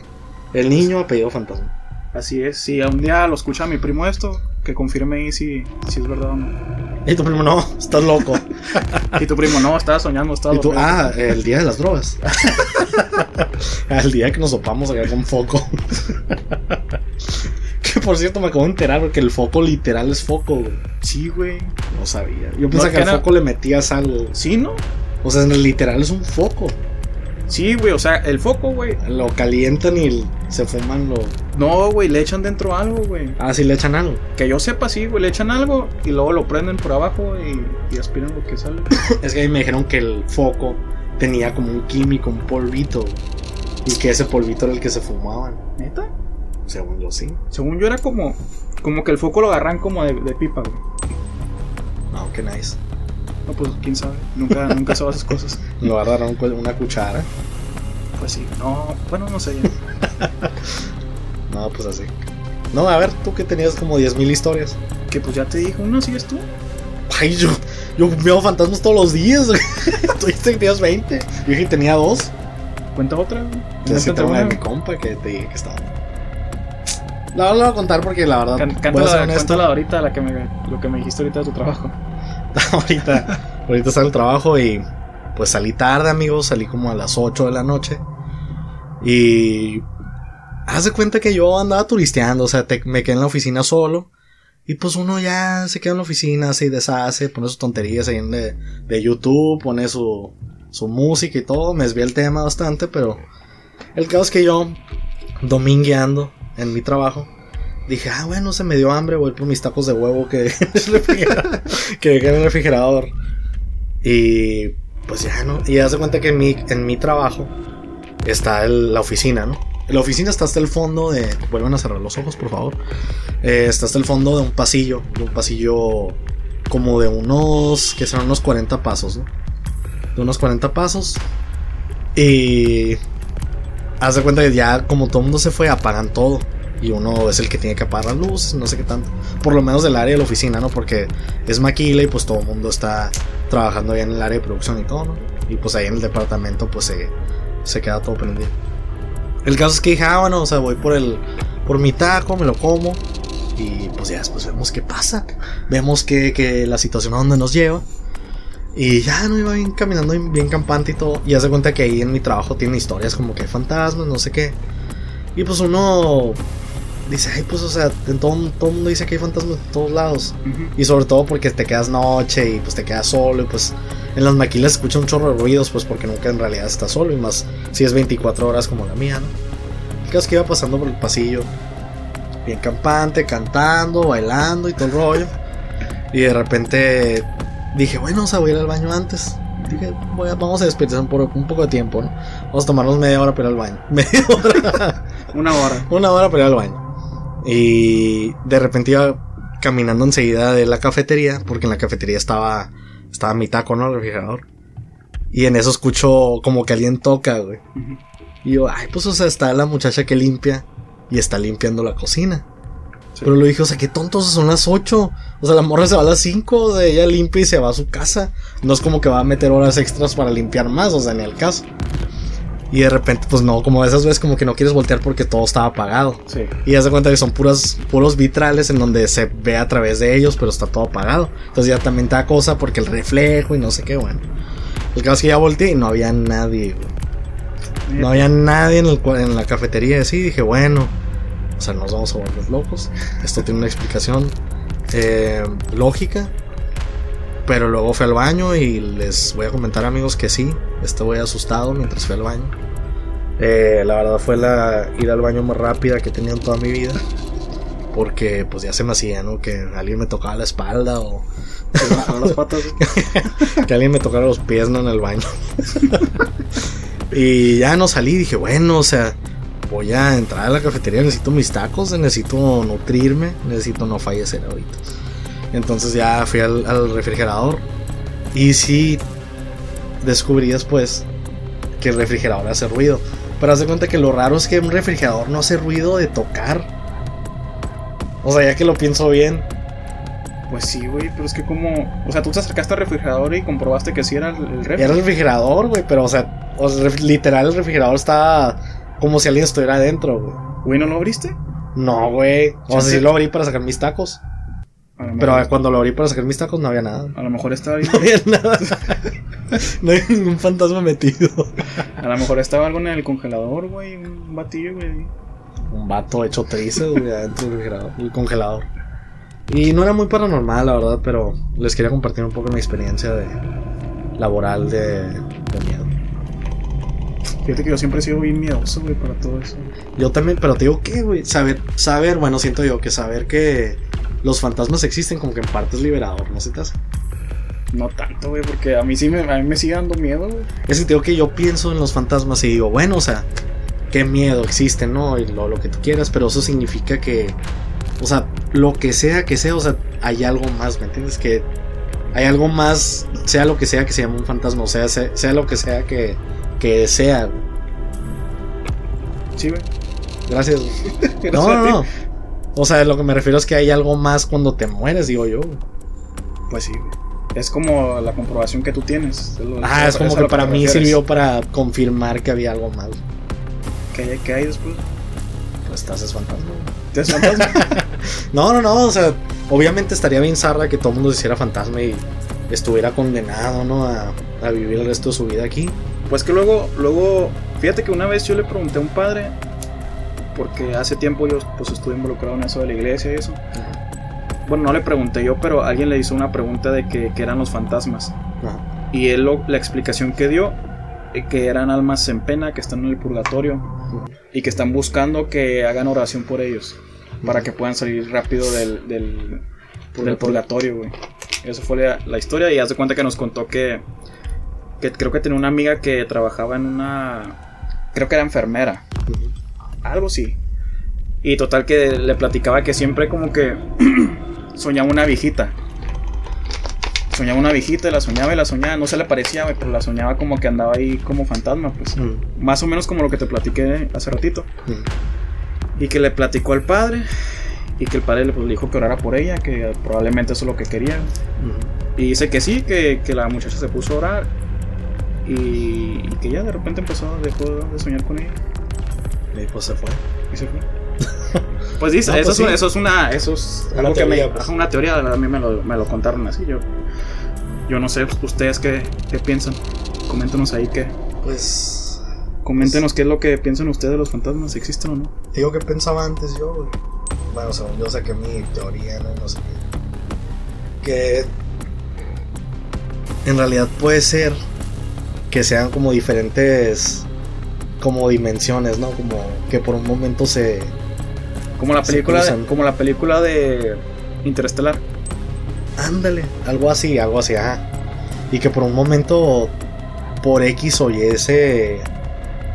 Speaker 1: El niño apellido fantasma.
Speaker 2: Así es. Si un día lo escucha mi primo esto, que confirme ahí si, si es verdad o no.
Speaker 1: Y tu primo, no, estás loco.
Speaker 2: Y tu primo, no, estaba soñando, estaba
Speaker 1: Y tú,
Speaker 2: dormido.
Speaker 1: ah, el día de las drogas. el día que nos topamos acá con foco. que por cierto me acabo de enterar porque el foco literal es foco, güey.
Speaker 2: Sí, güey.
Speaker 1: No sabía. Yo pensaba
Speaker 2: No,
Speaker 1: que al
Speaker 2: que no.
Speaker 1: foco le metías algo.
Speaker 2: Sí, ¿no?
Speaker 1: O sea, en el literal es un foco.
Speaker 2: Sí, güey, o sea, el foco, güey.
Speaker 1: Lo calientan y se fuman lo.
Speaker 2: No, güey, le echan dentro algo, güey.
Speaker 1: Ah, sí le echan algo.
Speaker 2: Que yo sepa, sí, güey, le echan algo y luego lo prenden por abajo y, y aspiran lo que sale.
Speaker 1: Es que ahí me dijeron que el foco tenía como un químico, un polvito. Y que ese polvito era el que se fumaban.
Speaker 2: ¿Neta?
Speaker 1: Según yo sí.
Speaker 2: Según yo era como, como que el foco lo agarran como de, de pipa, güey.
Speaker 1: No, qué nice.
Speaker 2: No, pues quién sabe. Nunca, nunca sabes esas cosas.
Speaker 1: Lo agarraron una cuchara.
Speaker 2: Pues sí, no, bueno, no sé.
Speaker 1: No, pues así. No, a ver, tú que tenías como 10.000 historias.
Speaker 2: Que pues ya te dije, ¿una sigues tú?
Speaker 1: Ay, yo, yo veo fantasmas todos los días. Tú dijiste que tenías 20. Yo dije que tenía dos.
Speaker 2: Cuenta otra.
Speaker 1: Entonces tengo una de
Speaker 2: una.
Speaker 1: mi compa que te dije que estaba. La la voy a contar porque la verdad.
Speaker 2: Can- cántala ahorita, la que me, lo que me dijiste ahorita de tu trabajo.
Speaker 1: ahorita, ahorita está en el trabajo y pues salí tarde, amigos. Salí como a las 8 de la noche. Y. Haz de cuenta que yo andaba turisteando, o sea, me quedé en la oficina solo. Y pues uno ya se queda en la oficina, se deshace, pone sus tonterías ahí de YouTube, pone su, su música y todo. Me desvié el tema bastante, pero el caso es que yo, domingueando en mi trabajo, dije, ah, bueno, se me dio hambre, voy por mis tacos de huevo que, que dejé en el refrigerador. Y pues ya, ¿no? Y haz de cuenta que en mi, en mi trabajo está el- la oficina, ¿no? La oficina está hasta el fondo de... Vuelvan a cerrar los ojos, por favor. Eh, está hasta el fondo de un pasillo, de un pasillo como de unos, que serán unos 40 pasos, ¿no? De unos 40 pasos. Y... Haz de cuenta que ya como todo el mundo se fue, apagan todo. Y uno es el que tiene que apagar las luces, no sé qué tanto. Por lo menos del área de la oficina, ¿no? Porque es maquila y pues todo el mundo está trabajando ahí en el área de producción y todo, ¿no? Y pues ahí en el departamento pues se, se queda todo prendido. El caso es que dije, ah, bueno, o sea, voy por el por mi taco, me lo como. Y pues ya después vemos qué pasa. Vemos que, que la situación a donde nos lleva. Y ya no iba bien caminando bien campante y todo. Y hace cuenta que ahí en mi trabajo tiene historias como que hay fantasmas, no sé qué. Y pues uno dice, ay, pues o sea, en todo, todo el mundo dice que hay fantasmas en todos lados. Y sobre todo porque te quedas noche y pues te quedas solo y pues en las maquilas se escucha un chorro de ruidos pues porque nunca en realidad estás solo y más si es 24 horas como la mía, ¿no? El caso es que iba pasando por el pasillo bien campante, cantando, bailando y todo el rollo. Y de repente dije, bueno, o sea, voy a ir al baño antes. Dije, voy a- vamos a despedirse por un poco de tiempo, ¿no? Vamos a tomarnos media hora para ir al baño. Media hora.
Speaker 2: Una hora.
Speaker 1: Una hora para ir al baño. Y de repente iba caminando enseguida de la cafetería, porque en la cafetería estaba, estaba mi taco, ¿no? El refrigerador. Y en eso escucho como que alguien toca, güey. Y yo, ay, pues, o sea, está la muchacha que limpia y está limpiando la cocina.
Speaker 2: Sí.
Speaker 1: Pero le dije, o sea, qué tontos, son las 8. O sea, la morra se va a las 5, de ella limpia y se va a su casa. No es como que va a meter horas extras para limpiar más, o sea, ni al caso. Y de repente, pues no, como esas veces como que no quieres voltear porque todo estaba apagado.
Speaker 2: Sí.
Speaker 1: Y haz de cuenta que son puras, puros vitrales en donde se ve a través de ellos, pero está todo apagado. Entonces ya también te da cosa porque el reflejo y no sé qué, bueno. El caso es que ya volteé y no había nadie, güey. No había nadie en, el en la cafetería. Sí, dije, bueno, o sea, nos vamos a volver locos. Esto tiene una explicación eh, lógica. Pero luego fui al baño y les voy a comentar, amigos, que sí, estuve asustado mientras fui al baño. Eh, la verdad fue la ida al baño más rápida que he tenido en toda mi vida. Porque pues ya se me hacía, ¿no? Que alguien me tocaba la espalda o
Speaker 2: las patas.
Speaker 1: que alguien me tocara los pies ¿no? en el baño. y ya no salí, dije, bueno, o sea, voy a entrar a la cafetería, necesito mis tacos, necesito nutrirme, necesito no fallecer ahorita. Entonces ya fui al, al refrigerador y sí descubrí después que el refrigerador hace ruido. Pero haz de cuenta que lo raro es que un refrigerador no hace ruido de tocar. O sea, ya que lo pienso bien,
Speaker 2: Pues sí, güey, pero es que como... O sea, tú te acercaste al refrigerador y comprobaste que sí era el, el refri.
Speaker 1: Era el refrigerador, güey, pero o sea, o sea, ref- literal el refrigerador estaba como si alguien estuviera adentro, güey.
Speaker 2: Güey, ¿no lo abriste?
Speaker 1: No, güey. O sea,
Speaker 2: sí.
Speaker 1: lo abrí para sacar mis tacos. Pero cuando lo abrí para sacar mis tacos no había nada.
Speaker 2: a lo mejor estaba ahí.
Speaker 1: No había nada. No hay ningún fantasma metido.
Speaker 2: A lo mejor estaba algo en el congelador, güey. Un batillo, güey.
Speaker 1: Un vato hecho trizas, güey, adentro del congelador. Y no era muy paranormal, la verdad, pero les quería compartir un poco mi experiencia de laboral de, de miedo.
Speaker 2: Fíjate que yo siempre he sido bien miedoso, güey, para todo eso.
Speaker 1: Yo también, pero te digo que, güey, saber, saber, bueno, siento yo que saber que los fantasmas existen como que en parte es liberador, ¿no se te hace?
Speaker 2: No tanto, güey, porque a mí sí me, a mí me sigue dando miedo, güey.
Speaker 1: Es que digo que yo pienso en los fantasmas y digo, bueno, o sea, qué miedo existe, ¿no? Y lo, lo que tú quieras, pero eso significa que, o sea, lo que sea que sea, o sea, hay algo más, ¿me entiendes? Que hay algo más, sea lo que sea que se llama un fantasma, o sea, sea, sea lo que sea que, que sea. güey.
Speaker 2: Sí, güey.
Speaker 1: Gracias. güey.
Speaker 2: Gracias
Speaker 1: No, no, no. O sea, lo que me refiero es que hay algo más cuando te mueres, digo yo.
Speaker 2: Pues sí, güey. Es como la comprobación que tú tienes. lo-
Speaker 1: Ah, es como que para mí
Speaker 2: refieres.
Speaker 1: sirvió para confirmar que había algo más.
Speaker 2: ¿Qué hay, qué hay después?
Speaker 1: Pues estás es fantasma. güey.
Speaker 2: ¿Te es fantasma?
Speaker 1: No, no, no, o sea, obviamente estaría bien zarra que todo el mundo se hiciera fantasma y estuviera condenado, ¿no? A, a vivir el resto de su vida aquí.
Speaker 2: Pues que luego, luego, fíjate que una vez yo le pregunté a un padre, porque hace tiempo yo pues estuve involucrado en eso de la iglesia y eso. Bueno, no le pregunté yo, pero alguien le hizo una pregunta de que, que eran los fantasmas.
Speaker 1: Ajá.
Speaker 2: Y él lo- la explicación que dio, eh, que eran almas en pena, que están en el purgatorio y que están buscando que hagan oración por ellos, para que puedan salir rápido del, del, del purgatorio, güey. Eso fue la, la historia y haz de cuenta que nos contó que, que creo que tenía una amiga que trabajaba en una... Creo que era enfermera. Algo así. Y total que le platicaba que siempre como que soñaba una viejita. Soñaba una viejita, la soñaba y la soñaba, no se le parecía, güey, pero la soñaba como que andaba ahí como fantasma, pues.
Speaker 1: Ujú.
Speaker 2: Más o menos como lo que te platiqué hace ratito.
Speaker 1: Ujú.
Speaker 2: Y que le platicó al padre. Y que el padre le, pues, le dijo que orara por ella, que probablemente eso es lo que quería.
Speaker 1: Ujú.
Speaker 2: Y dice que sí, que, que la muchacha se puso a orar. Y, y que ya de repente empezó, dejó de soñar con ella.
Speaker 1: Y pues se fue.
Speaker 2: Y se fue. Pues dice,
Speaker 1: No,
Speaker 2: eso,
Speaker 1: pues
Speaker 2: es,
Speaker 1: sí.
Speaker 2: eso es una, eso es
Speaker 1: Una
Speaker 2: algo que me,
Speaker 1: teoría, pues.
Speaker 2: una teoría, a mí me lo, me lo contaron así, yo, yo no sé, ustedes qué, qué piensan, coméntenos ahí qué,
Speaker 1: Pues.
Speaker 2: coméntenos qué es lo que piensan ustedes de los fantasmas, si existen o no.
Speaker 1: Digo que pensaba antes yo, güey. Bueno, según yo saqué mi teoría, ¿no? No sé qué. Que. En realidad puede ser que sean como diferentes. Como dimensiones, ¿no? Como que por un momento se.
Speaker 2: Como la película, de, como la película de Interestelar.
Speaker 1: Ándale, algo así, algo así, ajá. Y que por un momento, por X o Y, se,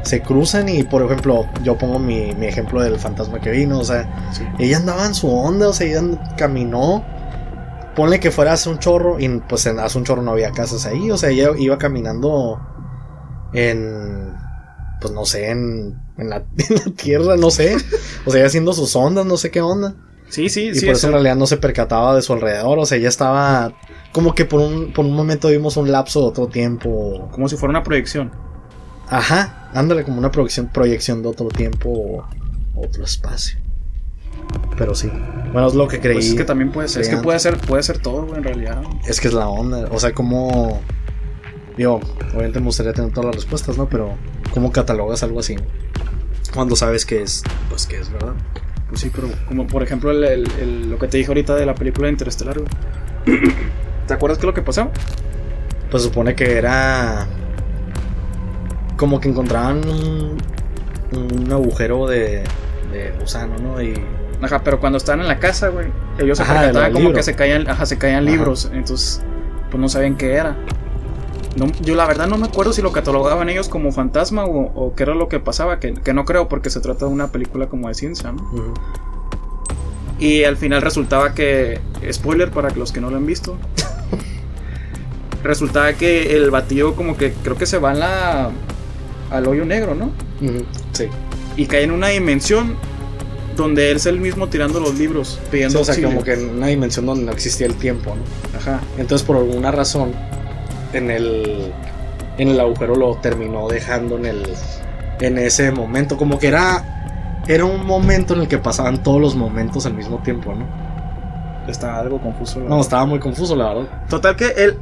Speaker 1: se cruzan y, por ejemplo, yo pongo mi, mi ejemplo del fantasma que vino, o sea,
Speaker 2: Sí.
Speaker 1: ella andaba en su onda, o sea, ella caminó. Ponle que fuera hace un chorro y pues en hace un chorro no había casas ahí, o sea, ella iba caminando en, pues no sé, en, en, la, en la tierra, no sé, o sea, haciendo sus ondas, no sé qué onda.
Speaker 2: Sí, sí,
Speaker 1: Y
Speaker 2: sí.
Speaker 1: por
Speaker 2: es
Speaker 1: eso en realidad no se percataba de su alrededor. O sea, ella estaba. Como que por un, por un momento vimos un lapso de otro tiempo.
Speaker 2: como si fuera una proyección.
Speaker 1: Ajá, ándale, como una proyección, proyección de otro tiempo o otro espacio. Pero sí. Bueno, es lo que creí.
Speaker 2: Pues es que también puede ser. Es que puede ser, puede ser todo, güey, en realidad.
Speaker 1: Es que es la onda. O sea, como. Digo, obviamente me gustaría tener todas las respuestas, ¿no? Pero, ¿cómo catalogas algo así? Cuando sabes que es. Pues que es verdad.
Speaker 2: Pues sí, pero como por ejemplo el- el- el- lo que te dije ahorita de la película de Interestelar. ¿Te acuerdas qué es lo que pasó?
Speaker 1: Pues supone que era. Como que encontraban un, un agujero de, de gusano, ¿no? Y.
Speaker 2: Ajá, pero cuando estaban en la casa, güey, ellos se
Speaker 1: Ajá,
Speaker 2: percataban como
Speaker 1: libro.
Speaker 2: que se caían, ajá, se caían
Speaker 1: Ajá.
Speaker 2: libros, entonces pues no sabían qué era. No, yo la verdad no me acuerdo si lo catalogaban ellos como fantasma o, o qué era lo que pasaba, que, que no creo porque se trata de una película como de ciencia, ¿no? Y al final resultaba que, spoiler para los que no lo han visto, resultaba que el batillo como que creo que se va en la, al hoyo negro, ¿no?
Speaker 1: Sí.
Speaker 2: Y cae en una dimensión donde él es el mismo tirando los libros,
Speaker 1: Sí,
Speaker 2: pidiendo
Speaker 1: o sea,
Speaker 2: auxilio.
Speaker 1: como que en una dimensión donde no existía el tiempo, ¿no?
Speaker 2: Ajá.
Speaker 1: Entonces, por alguna razón, en el, en el agujero lo terminó dejando en el en ese momento. Como que era, era un momento en el que pasaban todos los momentos al mismo tiempo, ¿no?
Speaker 2: Está algo confuso. la
Speaker 1: No,
Speaker 2: verdad.
Speaker 1: estaba muy confuso, la verdad.
Speaker 2: Total que él.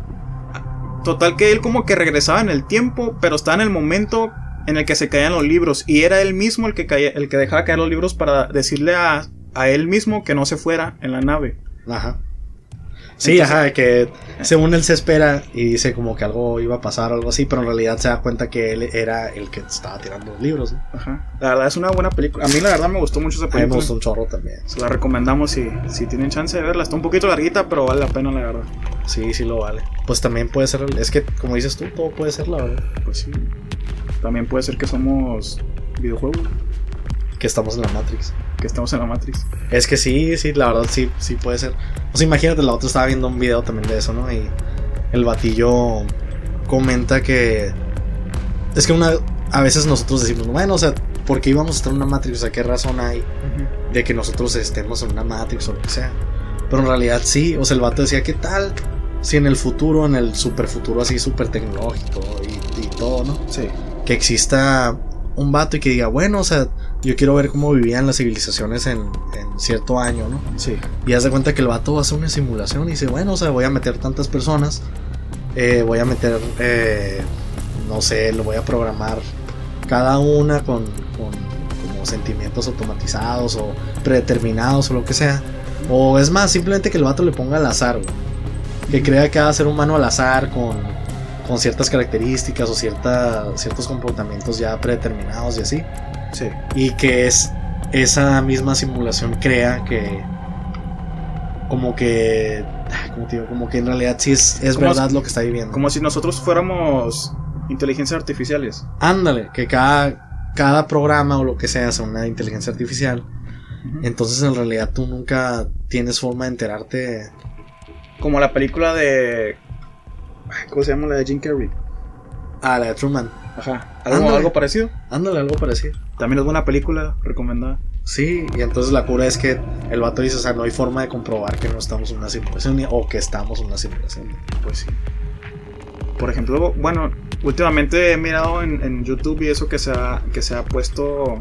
Speaker 2: Total que él como que regresaba en el tiempo, pero estaba en el momento en el que se caían los libros. Y era él mismo el que caía, el que dejaba caer los libros para decirle a, a él mismo que no se fuera en la nave.
Speaker 1: Ajá. Sí,
Speaker 2: Entonces-
Speaker 1: ajá, que según él se espera y dice como que algo iba a pasar o algo así, pero en realidad se da cuenta que él era el que estaba tirando los libros. ¿no?
Speaker 2: Ajá. La verdad es una buena película. A mí la verdad me gustó mucho esa
Speaker 1: A mí me
Speaker 2: película.
Speaker 1: gustó un chorro también.
Speaker 2: Se la recomendamos si, si tienen chance de verla. Está un poquito larguita, pero vale la pena la verdad.
Speaker 1: Sí, sí lo vale. Pues también puede ser, es que como dices tú, todo puede ser la verdad.
Speaker 2: Pues sí. También puede ser que somos videojuegos,
Speaker 1: Que estamos en la Matrix.
Speaker 2: Que estamos en la Matrix.
Speaker 1: Es que sí, sí, la verdad sí, sí puede ser. O sea, imagínate, la otra estaba viendo un video también de eso, ¿no? Y el batillo comenta que es que una a veces nosotros decimos, bueno, o sea, ¿por qué íbamos a estar en una Matrix? O sea, ¿qué razón hay de que nosotros estemos en una Matrix o lo que sea? Pero en realidad sí, o sea, el vato decía, ¿qué tal si en el futuro, en el super futuro así súper tecnológico y, y todo, ¿no?
Speaker 2: Sí.
Speaker 1: que exista un vato y que diga, bueno, o sea, yo quiero ver cómo vivían las civilizaciones en, en cierto año, ¿no?
Speaker 2: Sí.
Speaker 1: Y haz de cuenta que el vato hace una simulación y dice, bueno, o sea, voy a meter tantas personas, eh, voy a meter, eh, no sé, lo voy a programar cada una con, con como sentimientos automatizados o predeterminados o lo que sea. O es más, simplemente que el vato le ponga al azar, güey. Que crea cada ser humano al azar con, con ciertas características o cierta, ciertos comportamientos ya predeterminados y así.
Speaker 2: Sí.
Speaker 1: Y que es esa misma simulación crea que como que ah, como te digo, como que en realidad sí es, es verdad
Speaker 2: si-
Speaker 1: lo que está viviendo.
Speaker 2: Como si nosotros fuéramos inteligencias artificiales.
Speaker 1: Ándale, que cada, cada programa o lo que sea sea una inteligencia artificial. Entonces en realidad tú nunca tienes forma de enterarte.
Speaker 2: Como la película de. ¿Cómo se llama la de Jim Carrey?
Speaker 1: Ah, la de Truman.
Speaker 2: Ajá. ¿Algo,
Speaker 1: Ándale.
Speaker 2: algo parecido?
Speaker 1: Ándale, algo parecido.
Speaker 2: También es buena película, recomendada.
Speaker 1: Sí, y entonces la cura es que el vato dice, o sea, no hay forma de comprobar que no estamos en una simulación ni- o que estamos en una simulación.
Speaker 2: Pues sí. Por ejemplo, bueno, últimamente he mirado en, en YouTube y eso que se ha, que se ha puesto.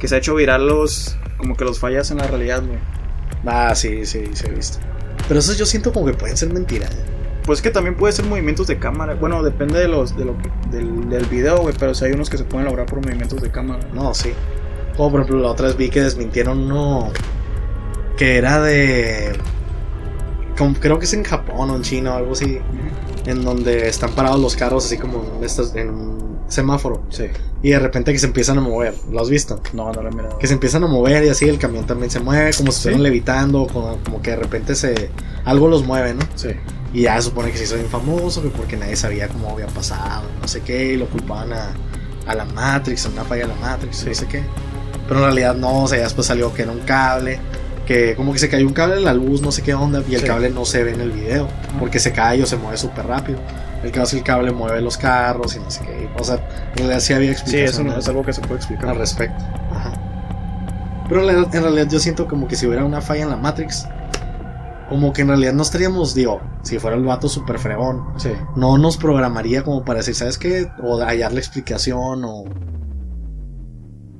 Speaker 2: Que se ha hecho viral los. Como que los fallas en la realidad, güey.
Speaker 1: Ah, sí, sí, sí he visto. Pero eso yo siento como que pueden ser mentiras.
Speaker 2: Pues es que también puede ser movimientos de cámara. Bueno, depende de los, de lo que- del, del video, güey. Pero si hay unos que se pueden lograr por movimientos de cámara.
Speaker 1: No, sí. Como por ejemplo la otra vez vi que desmintieron uno que era de... como- creo que es en Japón o en China o algo así. En donde están parados los carros así como en, estas, en semáforo.
Speaker 2: Sí.
Speaker 1: Y de repente que se empiezan a mover. ¿Lo has visto?
Speaker 2: No, no lo he mirado.
Speaker 1: Que se empiezan a mover y así el camión también se mueve, como si estuvieran levitando, como, como que de repente se algo los mueve, ¿no?
Speaker 2: Sí.
Speaker 1: Y ya se supone que se hizo bien famoso, que porque nadie sabía cómo había pasado, no sé qué, y lo culpaban a, a la Matrix, a una falla de la Matrix, no sé qué. Pero en realidad no, o sea, ya después salió que era un cable, que como que se cayó un cable en la luz, no sé qué onda, y el
Speaker 2: Sí.
Speaker 1: cable no se ve en el video, porque se cae o se mueve súper rápido. El caso es que el cable mueve los carros y no sé qué. O sea, en realidad sí había
Speaker 2: Sí, eso
Speaker 1: explicación
Speaker 2: no- es algo que se puede explicar.
Speaker 1: al respecto. Ajá. Pero en realidad, en realidad yo siento como que si hubiera una falla en la Matrix, como que en realidad no estaríamos, digo, si fuera el vato super fregón,
Speaker 2: Sí.
Speaker 1: no nos programaría como para decir, ¿sabes qué? O hallar la explicación o...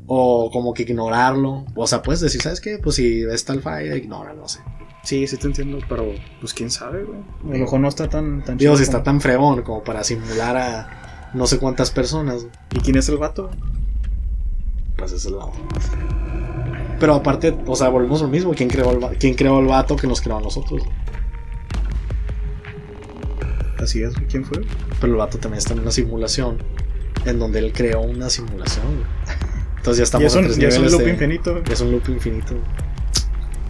Speaker 1: O como que ignorarlo. O sea, puedes decir, ¿sabes qué? Pues si ves tal falla, ignora, no sé.
Speaker 2: Sí, sí te entiendo, pero pues quién sabe, güey. A lo mejor no está tan, tan
Speaker 1: si está
Speaker 2: como-
Speaker 1: tan fregón como para simular a no sé cuántas personas,
Speaker 2: ¿Y quién es el vato?
Speaker 1: pues es la onda. Pero aparte, o sea, volvemos a lo mismo. ¿Quién creó, el, va- ¿Quién creó el vato que nos creó a nosotros?
Speaker 2: Así es. ¿quién fue?
Speaker 1: Pero el vato también está en una simulación en donde él creó una simulación. güey. Entonces ya estamos
Speaker 2: Y es
Speaker 1: a
Speaker 2: un,
Speaker 1: tres
Speaker 2: y es un
Speaker 1: niveles
Speaker 2: loop
Speaker 1: de-
Speaker 2: infinito.
Speaker 1: Es un loop infinito.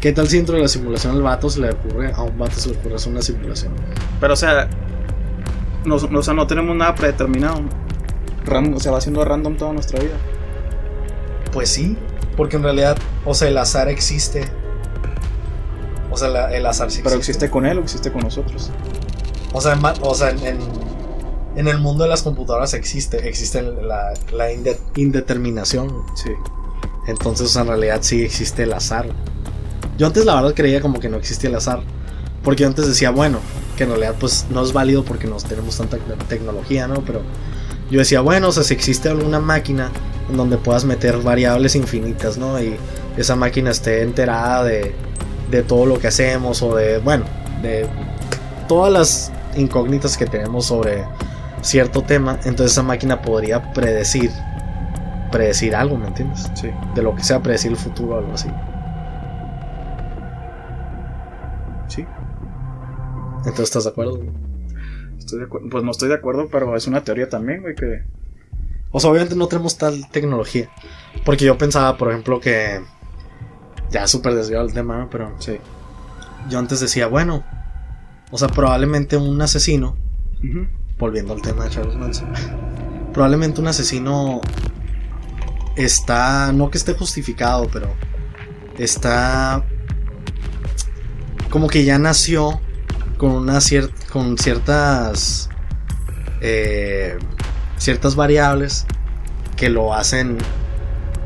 Speaker 1: ¿Qué tal si dentro de la simulación al vato se le ocurre, a un vato se le ocurre hacer una simulación?
Speaker 2: Pero, o sea, no, no- o sea, no tenemos nada predeterminado. Random, o sea, va siendo random toda nuestra vida.
Speaker 1: Pues sí, porque en realidad, o sea, el azar existe. O sea, la- el azar sí
Speaker 2: Pero existe con él o existe con nosotros.
Speaker 1: O sea, en, ma- o sea, en, en el mundo de las computadoras existe, existe la, la inde- indeterminación.
Speaker 2: Sí.
Speaker 1: Entonces, en realidad sí existe el azar. Yo antes la verdad creía como que no existía el azar. Porque yo antes decía, bueno, que en realidad pues no es válido porque no tenemos tanta tecnología, ¿no? Pero yo decía, bueno, o sea, si existe alguna máquina en donde puedas meter variables infinitas, ¿no? Y esa máquina esté enterada de, de todo lo que hacemos o de, bueno, de todas las incógnitas que tenemos sobre cierto tema, entonces esa máquina podría predecir, predecir algo, ¿me entiendes?
Speaker 2: Sí.
Speaker 1: De lo que sea, predecir el futuro o algo así. Entonces, ¿estás de acuerdo?
Speaker 2: Estoy de acuerdo. Pues no estoy de acuerdo, pero es una teoría también, güey, que...
Speaker 1: O sea, obviamente no tenemos tal tecnología. Porque yo pensaba, por ejemplo, que. Ya súper desviado el tema, ¿no? Pero
Speaker 2: Sí.
Speaker 1: yo antes decía, bueno. O sea, probablemente un asesino. Volviendo al tema de Charles Manson. Probablemente un asesino. Está. No que esté justificado, pero. Está. Como que ya nació. Con una cier- con ciertas. eh, ciertas variables que lo hacen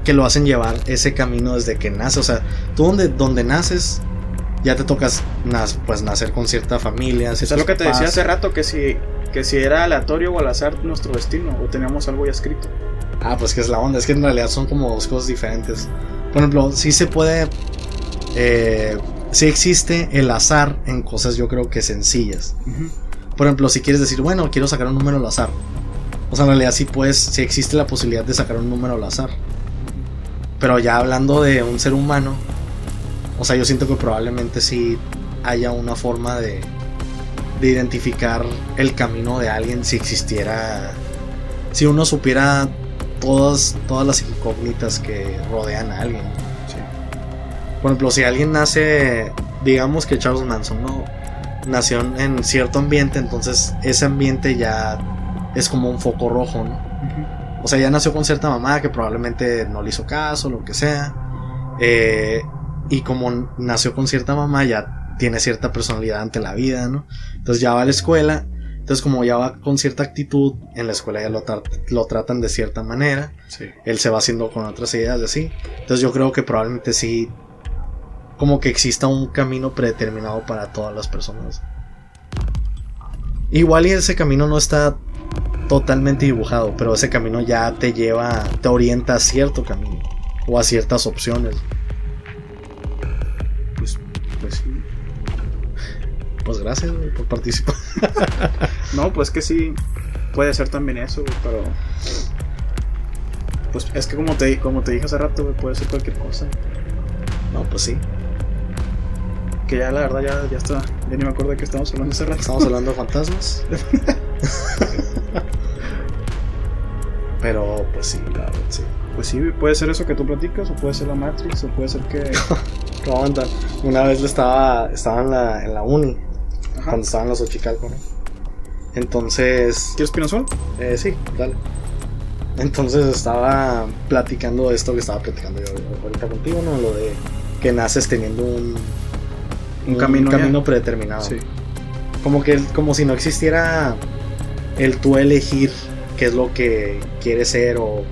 Speaker 1: que lo hacen llevar ese camino desde que nace o sea tú donde, donde naces ya te tocas pues nacer con cierta familia
Speaker 2: es lo que te decía hace rato, que si, que si era aleatorio o al azar nuestro destino, o teníamos algo ya escrito.
Speaker 1: ah pues que es la onda es que en realidad son como dos cosas diferentes por ejemplo sí se puede eh, sí existe el azar en cosas yo creo que sencillas Por ejemplo, si quieres decir, bueno, quiero sacar un número al azar. O sea, en realidad sí puedes, sí existe la posibilidad de sacar un número al azar. Pero ya hablando de un ser humano, o sea, yo siento que probablemente sí haya una forma de, de identificar el camino de alguien si existiera, si uno supiera todas, todas las incógnitas que rodean a alguien. Por ejemplo, si alguien nace, digamos que Charles Manson, ¿no? Nació en- cierto ambiente, entonces ese ambiente ya es como un foco rojo, ¿no? O sea, ya nació con cierta mamá que probablemente no le hizo caso, lo que sea. Eh, y como nació con cierta mamá, ya tiene cierta personalidad ante la vida, ¿no? Entonces ya va a la escuela. Entonces, como ya va con cierta actitud, en la escuela ya lo, tra- lo tratan de cierta manera
Speaker 2: Sí.
Speaker 1: él se va haciendo con otras ideas de así. Entonces yo creo que probablemente sí, como que exista un camino predeterminado para todas las personas. Igual y ese camino no está totalmente dibujado, pero ese camino ya te lleva, te orienta a cierto camino o a ciertas opciones.
Speaker 2: Pues, pues sí.
Speaker 1: Pues gracias güey, por participar.
Speaker 2: No, pues que sí. Puede ser también eso, güey, pero. Pues es que como te, como te dije hace rato, güey, puede ser cualquier cosa.
Speaker 1: No, pues sí.
Speaker 2: Que ya la verdad ya, ya está. Ya ni me acuerdo de qué estamos hablando hace rato.
Speaker 1: Estamos hablando de fantasmas. Pero pues sí, la verdad, sí.
Speaker 2: Pues sí, puede ser eso que tú platicas, o puede ser la Matrix, o puede ser que.
Speaker 1: No, aguanta. Una vez estaba, estaba en la, en la uni,
Speaker 2: Ajá.
Speaker 1: cuando estaba en los Ochicalco, ¿no? Entonces,
Speaker 2: ¿Quieres Pinazol?
Speaker 1: eh, sí, dale. Entonces estaba platicando esto que estaba platicando yo ahorita contigo, ¿no? Lo de que naces teniendo un,
Speaker 2: Un camino
Speaker 1: predeterminado.
Speaker 2: Sí.
Speaker 1: Como que como si no existiera el tú elegir qué es lo que quieres ser o,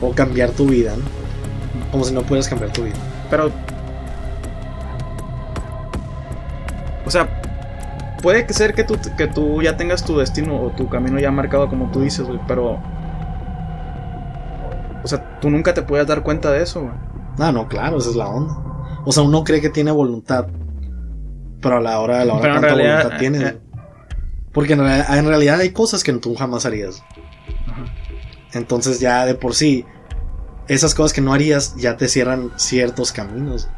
Speaker 1: o cambiar tu vida, ¿no? Como si no pudieras cambiar tu vida.
Speaker 2: Pero. O sea, puede ser que tú, que tú ya tengas tu destino o tu camino ya marcado como tú dices, güey, pero. O sea, tú nunca te puedes dar cuenta de eso, güey.
Speaker 1: Ah, no, claro, esa es la onda. O sea, uno cree que tiene voluntad, pero a la hora de la hora
Speaker 2: realidad,
Speaker 1: voluntad tiene.
Speaker 2: eh,
Speaker 1: Porque en, en realidad hay cosas que tú jamás harías. Entonces ya de por sí, esas cosas que no harías ya te cierran ciertos caminos.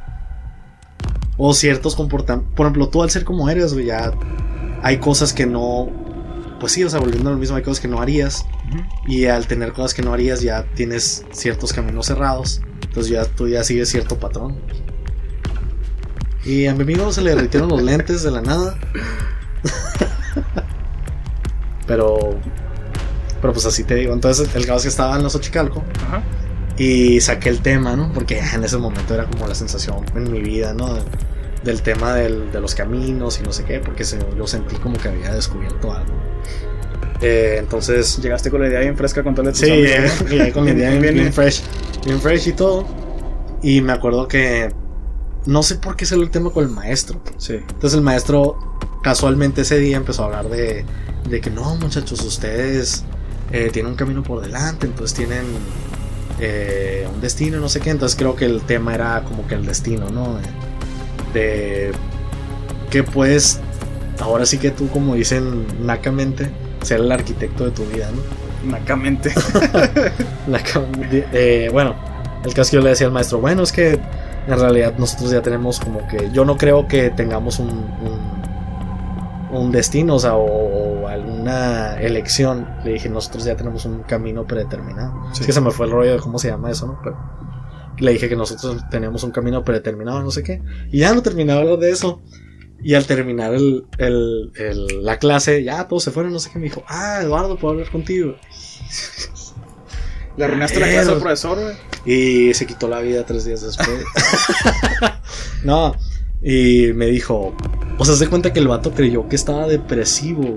Speaker 1: O ciertos comportamientos. Por ejemplo, tú al ser como eres, ya hay cosas que no... Pues sí, o sea, volviendo a lo mismo, hay cosas que no harías. Y al tener cosas que no harías ya tienes ciertos caminos cerrados. Entonces ya tú ya sigues cierto patrón. Y a mi amigo se le derritieron los lentes de la nada. pero... Pero pues así te digo. Entonces el caso es que estaba en los Ochicalco.
Speaker 2: Ajá.
Speaker 1: Y saqué el tema, ¿no? Porque en ese momento era como la sensación en mi vida, ¿no? Del tema del- de los caminos y no sé qué. Porque se- yo sentí como que había descubierto algo. Eh, entonces
Speaker 2: Llegaste con la idea bien fresca con todo el
Speaker 1: Sí, llegué, llegué con la idea bien, bien fresh. Bien fresh y todo. Y me acuerdo que. No sé por qué salió el tema con el maestro.
Speaker 2: Sí.
Speaker 1: Entonces el maestro casualmente ese día empezó a hablar de, de que no, muchachos, ustedes eh, tienen un camino por delante, entonces tienen eh, un destino, no sé qué. Entonces creo que el tema era como que el destino, ¿no? De, de que puedes, ahora sí que tú, como dicen nacamente, ser el arquitecto de tu vida, ¿no?
Speaker 2: Nacamente.
Speaker 1: Eh, bueno, el caso es que yo le decía al maestro, bueno, es que en realidad nosotros ya tenemos como que, yo no creo que tengamos un, un, un destino, o sea, o, o alguna elección. Le dije, nosotros ya tenemos un camino predeterminado.
Speaker 2: Sí.
Speaker 1: Es que se me fue el rollo de cómo se llama eso, ¿no? Pero le dije que nosotros teníamos un camino predeterminado, no sé qué. Y ya no terminaba hablar de eso. Y al terminar el, el- el- la clase, ya todos se fueron, no sé qué. Me dijo, ah, Eduardo, puedo hablar contigo.
Speaker 2: Le arruinaste la clase al profesor, güey.
Speaker 1: Y se quitó la vida tres días después. no, y me dijo, o sea, se cuenta que el vato creyó que estaba depresivo. güey.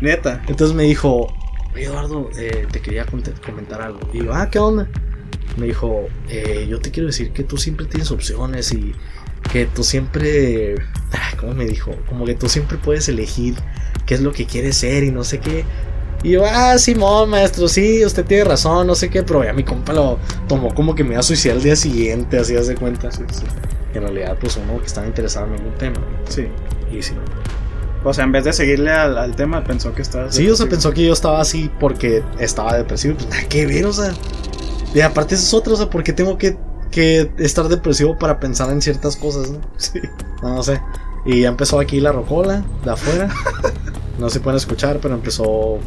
Speaker 2: Neta.
Speaker 1: Entonces me dijo, "Oye, Eduardo, eh, te quería comentar algo. Y yo, ah, ¿qué onda? Me dijo, eh, yo te quiero decir que tú siempre tienes opciones y que tú siempre, ah, ¿cómo me dijo? Como que tú siempre puedes elegir qué es lo que quieres ser y no sé qué. Y yo, ah, Simón, maestro, sí, usted tiene razón, no sé qué, pero ya mi compa lo tomó como que me iba a suicidar el día siguiente, así hace cuenta.
Speaker 2: Sí, sí.
Speaker 1: En realidad, pues uno que estaba interesado en algún tema.
Speaker 2: Sí.
Speaker 1: Y sí.
Speaker 2: O sea, en vez de seguirle al, al tema, pensó que estabas.
Speaker 1: Sí, o sea,
Speaker 2: depresivo.
Speaker 1: pensó que yo estaba así porque estaba depresivo. Pues nada que ver, o sea. Y aparte, eso es otro, o sea, ¿por qué tengo que, que estar depresivo para pensar en ciertas cosas, no?
Speaker 2: Sí.
Speaker 1: No, no sé. Y ya empezó aquí la rocola de afuera. No se pueden escuchar, pero empezó.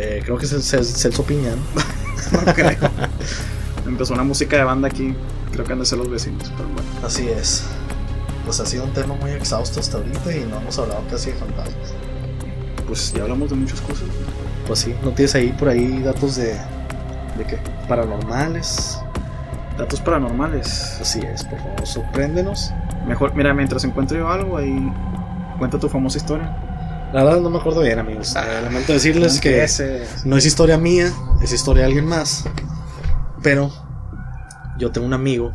Speaker 1: Eh, creo que es el Cel- Celso Piña, ¿no?
Speaker 2: No creo. Empezó una música de banda aquí. Creo que han de ser los vecinos, pero bueno.
Speaker 1: Así es. Pues ha sido un tema muy exhausto hasta ahorita y no hemos hablado casi de fantasmas.
Speaker 2: Pues ya hablamos de muchas cosas.
Speaker 1: Pues sí, ¿no tienes ahí por ahí datos de
Speaker 2: ¿De qué?
Speaker 1: paranormales?
Speaker 2: Datos paranormales.
Speaker 1: Así es, por favor, sorpréndenos.
Speaker 2: Mejor, mira, mientras encuentre yo algo, ahí cuenta tu famosa historia.
Speaker 1: La verdad no me acuerdo bien, amigos. Eh, lamento decirles que no es historia mía, es historia de alguien más. Pero yo tengo un amigo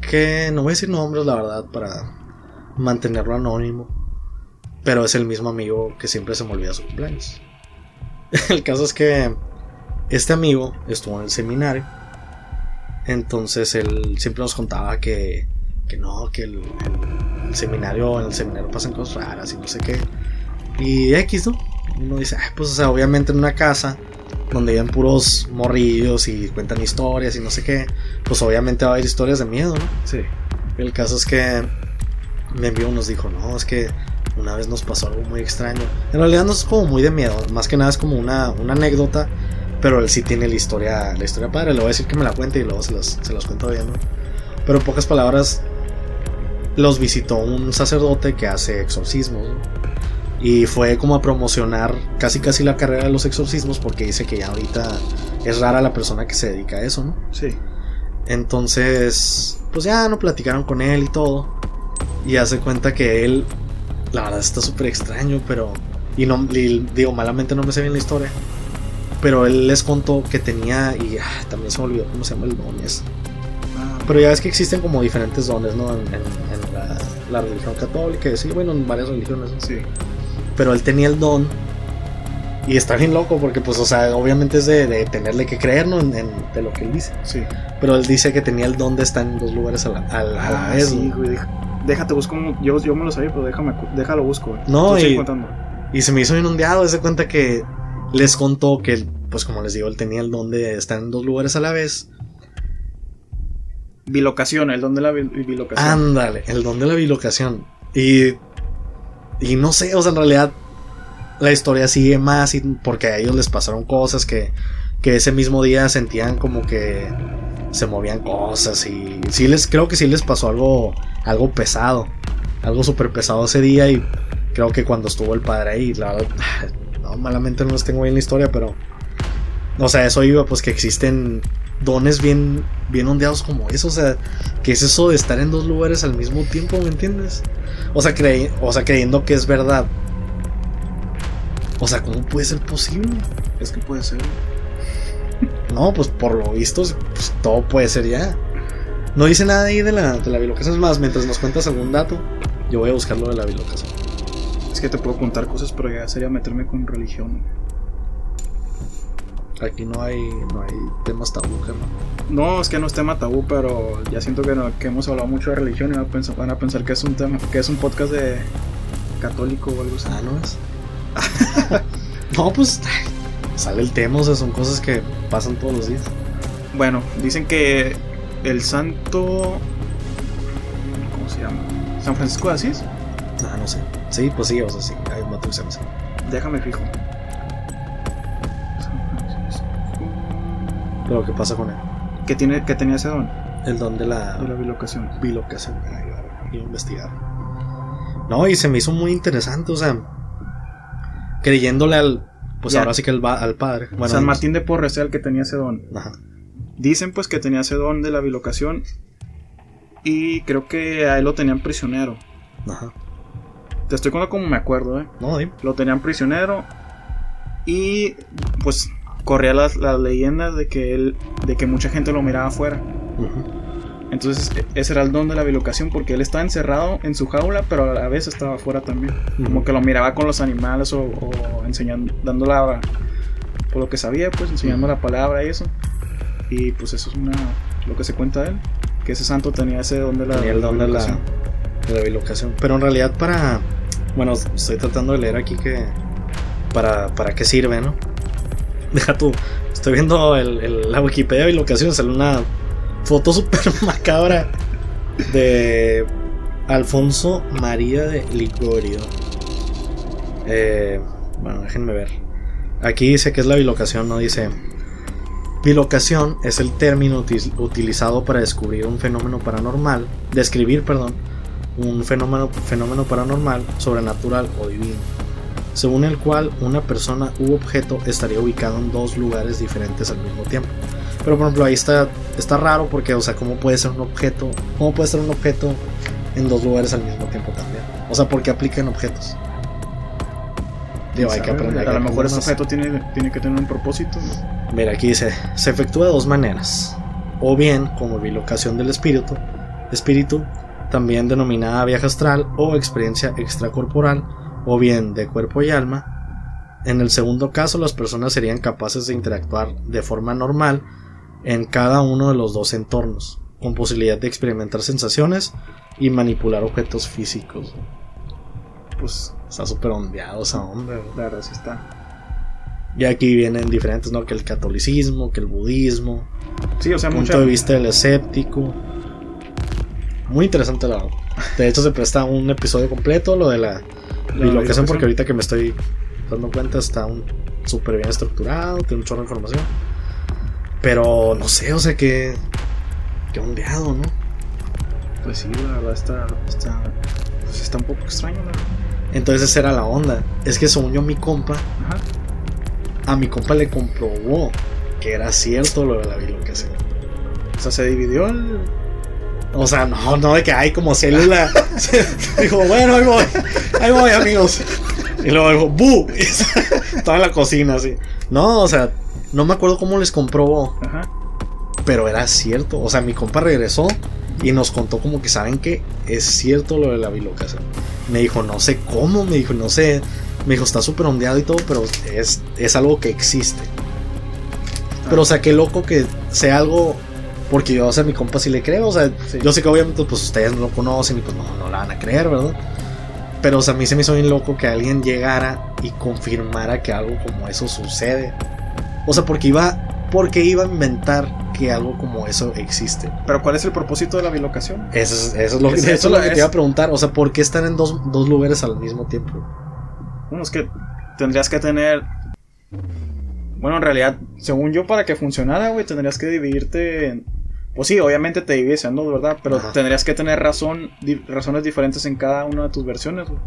Speaker 1: que no voy a decir nombres, la verdad, para mantenerlo anónimo. Pero es el mismo amigo que siempre se me olvida su cumpleaños. El caso es que este amigo estuvo en el seminario. Entonces él siempre nos contaba que, que no, que el, el- el seminario, en el seminario pasan cosas raras y no sé qué. Y X, ¿no? Uno dice, "Ay, pues, o sea, obviamente en una casa donde viven puros morrillos y cuentan historias y no sé qué, pues obviamente va a haber historias de miedo, ¿no?
Speaker 2: Sí.
Speaker 1: El caso es que mi amigo nos dijo, no, es que una vez nos pasó algo muy extraño. En realidad no es como muy de miedo, más que nada es como una, una anécdota Pero él sí tiene la historia, la historia padre. Le voy a decir que me la cuente y luego se las, se las cuento bien, ¿no? Pero en pocas palabras, los visitó un sacerdote que hace exorcismos. ¿no? Y fue como a promocionar casi casi la carrera de los exorcismos porque dice que ya ahorita es rara la persona que se dedica a eso, ¿no?
Speaker 2: Sí.
Speaker 1: Entonces, pues ya no platicaron con él y todo. Y hace cuenta que él, la verdad está súper extraño, pero... Y no, y digo, malamente no me sé bien la historia. Pero él les contó que tenía, y ah, también se me olvidó cómo se llama el don Pero ya ves que existen como diferentes dones, ¿no? En, en- en la, la religión católica, y sí, bueno, en varias religiones. ¿no?
Speaker 2: sí.
Speaker 1: Pero él tenía el don. Y está bien loco porque, pues, o sea, obviamente es de, de tenerle que creer, ¿no? En, de lo que él dice.
Speaker 2: Sí.
Speaker 1: Pero él dice que tenía el don de estar en dos lugares a la, a la- a la
Speaker 2: Ah,
Speaker 1: vez.
Speaker 2: sí, güey. deja- Déjate busco. un- Yo, yo me lo sabía, pero déjame, déjalo busco. güey.
Speaker 1: No, y-. Y se me hizo inundado. Se cuenta que les contó que, pues, como les digo, él tenía el don de estar en dos lugares a la vez.
Speaker 2: Bilocación, el don de la bil- bilocación.
Speaker 1: Ándale, el don de la bilocación. Y. Y no sé, o sea, en realidad. La historia sigue más y- porque a ellos les pasaron cosas que, que ese mismo día sentían como que se movían cosas y sí les creo que sí les pasó algo algo pesado, algo súper pesado ese día y creo que cuando estuvo el padre ahí, la verdad, no, malamente no les tengo bien la historia, pero o sea, eso iba pues que existen dones bien bien ondeados como eso, o sea, que es eso de estar en dos lugares al mismo tiempo, ¿me entiendes? O sea, crey- o sea, creyendo que es verdad. O sea, ¿cómo puede ser posible?
Speaker 2: Es que puede ser.
Speaker 1: No, pues por lo visto, pues, todo puede ser ya. No dice nada ahí de la, de la bilocación. Es más, mientras nos cuentas algún dato, yo voy a buscar lo de la bilocación.
Speaker 2: Es que te puedo contar cosas, pero ya sería meterme con religión.
Speaker 1: Aquí no hay, no hay temas tabú, carnal.
Speaker 2: No, es que no es tema tabú, pero ya siento que, no- que hemos hablado mucho de religión y van a pensar, van a pensar que es un tema, que es un podcast de católico o algo así.
Speaker 1: Ah, ¿no es? no, pues sale el tema, o sea, son cosas que pasan todos los días.
Speaker 2: Bueno, dicen que el santo. ¿Cómo se llama? San Francisco de Asís.
Speaker 1: Ah, no sé. Sí, pues sí, o sea, sí, así.
Speaker 2: Déjame fijo.
Speaker 1: Pero ¿qué pasa con él?
Speaker 2: Que, tiene, que tenía ese don
Speaker 1: El don de la,
Speaker 2: de la bilocación.
Speaker 1: bilocación. Iba a investigar. No, y se me hizo muy interesante, o sea, creyéndole al, pues
Speaker 2: Ya.
Speaker 1: ahora sí que al, al padre. Bueno,
Speaker 2: San Martín de Porres era el que tenía ese don.
Speaker 1: Ajá.
Speaker 2: Dicen pues que tenía ese don de la bilocación. Y creo que a él lo tenían prisionero.
Speaker 1: Ajá.
Speaker 2: Te estoy contando como me acuerdo, ¿eh?
Speaker 1: No, dime.
Speaker 2: Lo tenían prisionero. Y pues corría las, las leyendas de que él. de que mucha gente lo miraba afuera. Entonces e- ese era el don de la bilocación. Porque él estaba encerrado en su jaula, pero a la vez estaba afuera también. Como
Speaker 1: Ujú.
Speaker 2: que lo miraba con los animales o, o enseñando, dando la. por lo que sabía, pues enseñando la palabra y eso. Y pues eso es una. lo que se cuenta de él. Que ese santo tenía ese don de la.
Speaker 1: Tenía el don de la,
Speaker 2: bilocación.
Speaker 1: de la bilocación. Pero en realidad para... Bueno, estoy tratando de leer aquí que... Para, para qué sirve, ¿no? Deja tú. Estoy viendo el, la Wikipedia de bilocación. Sale una foto súper macabra de Alfonso María de Ligorio. Eh, bueno, déjenme ver. Aquí dice que es la bilocación, no dice... Bilocación es el término util- utilizado para descubrir un fenómeno paranormal, describir, perdón, un fenómeno, fenómeno paranormal, sobrenatural o divino, según el cual una persona u objeto estaría ubicado en dos lugares diferentes al mismo tiempo. Pero por ejemplo ahí está, está raro porque, o sea, ¿cómo puede ser un objeto? ¿Cómo puede ser un objeto en dos lugares al mismo tiempo también? O sea, ¿por qué aplican objetos? Digo, hay que aprender.
Speaker 2: A lo mejor ese objeto tiene, tiene que tener un propósito. ¿no?
Speaker 1: Mira, aquí dice, se efectúa de dos maneras. O bien como bilocación del espíritu, espíritu, también denominada viaje astral o experiencia extracorporal, o bien de cuerpo y alma. En el segundo caso, las personas serían capaces de interactuar de forma normal en cada uno de los dos entornos, con posibilidad de experimentar sensaciones y manipular objetos físicos.
Speaker 2: Pues
Speaker 1: Está súper ondeado esa onda.
Speaker 2: la verdad sí está.
Speaker 1: Y aquí vienen diferentes, ¿no? Que el catolicismo, que el budismo,
Speaker 2: Sí, o sea,
Speaker 1: punto
Speaker 2: mucha.
Speaker 1: de vista del escéptico. Muy interesante la De hecho se presta un episodio completo lo de la bilocación
Speaker 2: bilocación.
Speaker 1: porque ahorita que me estoy dando cuenta está un súper bien estructurado, tiene un chorro de información. Pero no sé, o sea que. Que ondeado, ¿no?
Speaker 2: Pues sí, la verdad está. Está, pues está un poco extraño, la verdad.
Speaker 1: Entonces esa era la onda. Es que según yo, mi compa,
Speaker 2: Ajá.
Speaker 1: a mi compa le comprobó que era cierto lo de la bilocación.
Speaker 2: O sea, se dividió el.
Speaker 1: O sea, no, no de que hay como célula. dijo, bueno, ahí voy, ahí voy, amigos. Y luego dijo, ¡bu! Toda la cocina así. No, o sea, no me acuerdo cómo les comprobó,
Speaker 2: Ajá.
Speaker 1: pero era cierto. O sea, mi compa regresó y nos contó como que saben que es cierto lo de la bilocación. Me dijo, no sé cómo, me dijo, no sé. Me dijo, está súper ondeado y todo, pero es, es algo que existe. Pero, o sea, qué loco que sea algo. Porque yo, o sea, mi compa sí le creo. O sea,
Speaker 2: Sí.
Speaker 1: yo sé que obviamente, pues ustedes no lo conocen y pues no, no la van a creer, ¿verdad? Pero, o sea, a mí se me hizo bien loco que alguien llegara y confirmara que algo como eso sucede. O sea, porque iba. Porque iba a inventar que algo como eso existe.
Speaker 2: Pero ¿cuál es el propósito de la bilocación?
Speaker 1: Eso es, eso es lo,
Speaker 2: Es-
Speaker 1: eso es
Speaker 2: eso
Speaker 1: lo que te iba a preguntar. O sea, ¿por qué están en dos, dos lugares al mismo tiempo?
Speaker 2: Bueno, es que tendrías que tener. Bueno, en realidad, según yo, para que funcionara, güey, tendrías que dividirte en. Pues sí, obviamente te divides en dos, ¿verdad? Pero
Speaker 1: Ajá.
Speaker 2: tendrías que tener razón, di- razones diferentes en cada una de tus versiones, güey.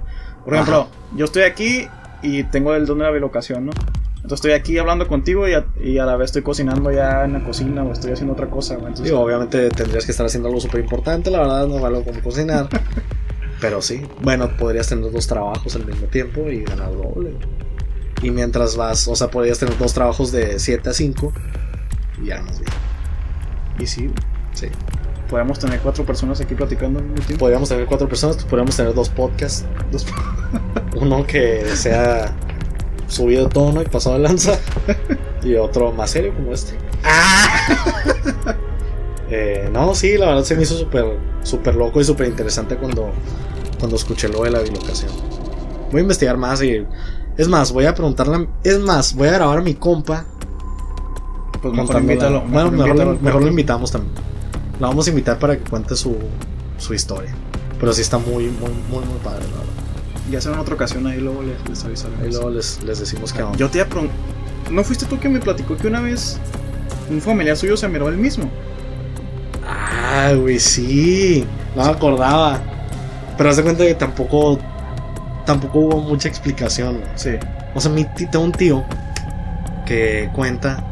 Speaker 2: Por ejemplo, yo estoy aquí y tengo el don de la bilocación, ¿no? Entonces estoy aquí hablando contigo y a, y a la vez estoy cocinando ya en la cocina o estoy haciendo otra cosa, güey. Entonces,
Speaker 1: Digo, obviamente tendrías que estar haciendo algo súper importante, la verdad, no vale como cocinar. Pero sí, bueno, podrías tener dos trabajos al mismo tiempo y ganar doble. Y mientras vas, o sea, podrías tener dos trabajos de 7 a 5 y ya más bien.
Speaker 2: Y sí,
Speaker 1: Sí.
Speaker 2: podemos tener cuatro personas aquí platicando al mismo tiempo.
Speaker 1: Podríamos tener cuatro personas, pues podríamos tener dos podcasts.
Speaker 2: Dos-
Speaker 1: Uno que sea subido de tono y pasado de lanza. y otro más serio como este. Eh, no, sí, la verdad se me hizo súper súper loco y súper interesante cuando, cuando escuché lo de la bilocación. Voy a investigar más y... Es más, voy a preguntarle... Es más, voy a grabar a mi compa.
Speaker 2: Pues mejor.
Speaker 1: Bueno, mejor,
Speaker 2: invítalo
Speaker 1: lo- mejor invitamos también. La vamos a invitar para que cuente su, su historia. Pero sí está muy, muy, muy, muy padre, la verdad.
Speaker 2: Ya será en otra ocasión, ahí luego les, les avisaremos.
Speaker 1: Ahí luego les, les decimos que
Speaker 2: Yo te iba a pregun- ¿No fuiste tú que me platicó que una vez un familiar suyo se miró el mismo?
Speaker 1: Ah, güey, sí. No me acordaba. Pero haz de cuenta que tampoco. Tampoco hubo mucha explicación.
Speaker 2: Sí.
Speaker 1: O sea, mi tengo un tío que cuenta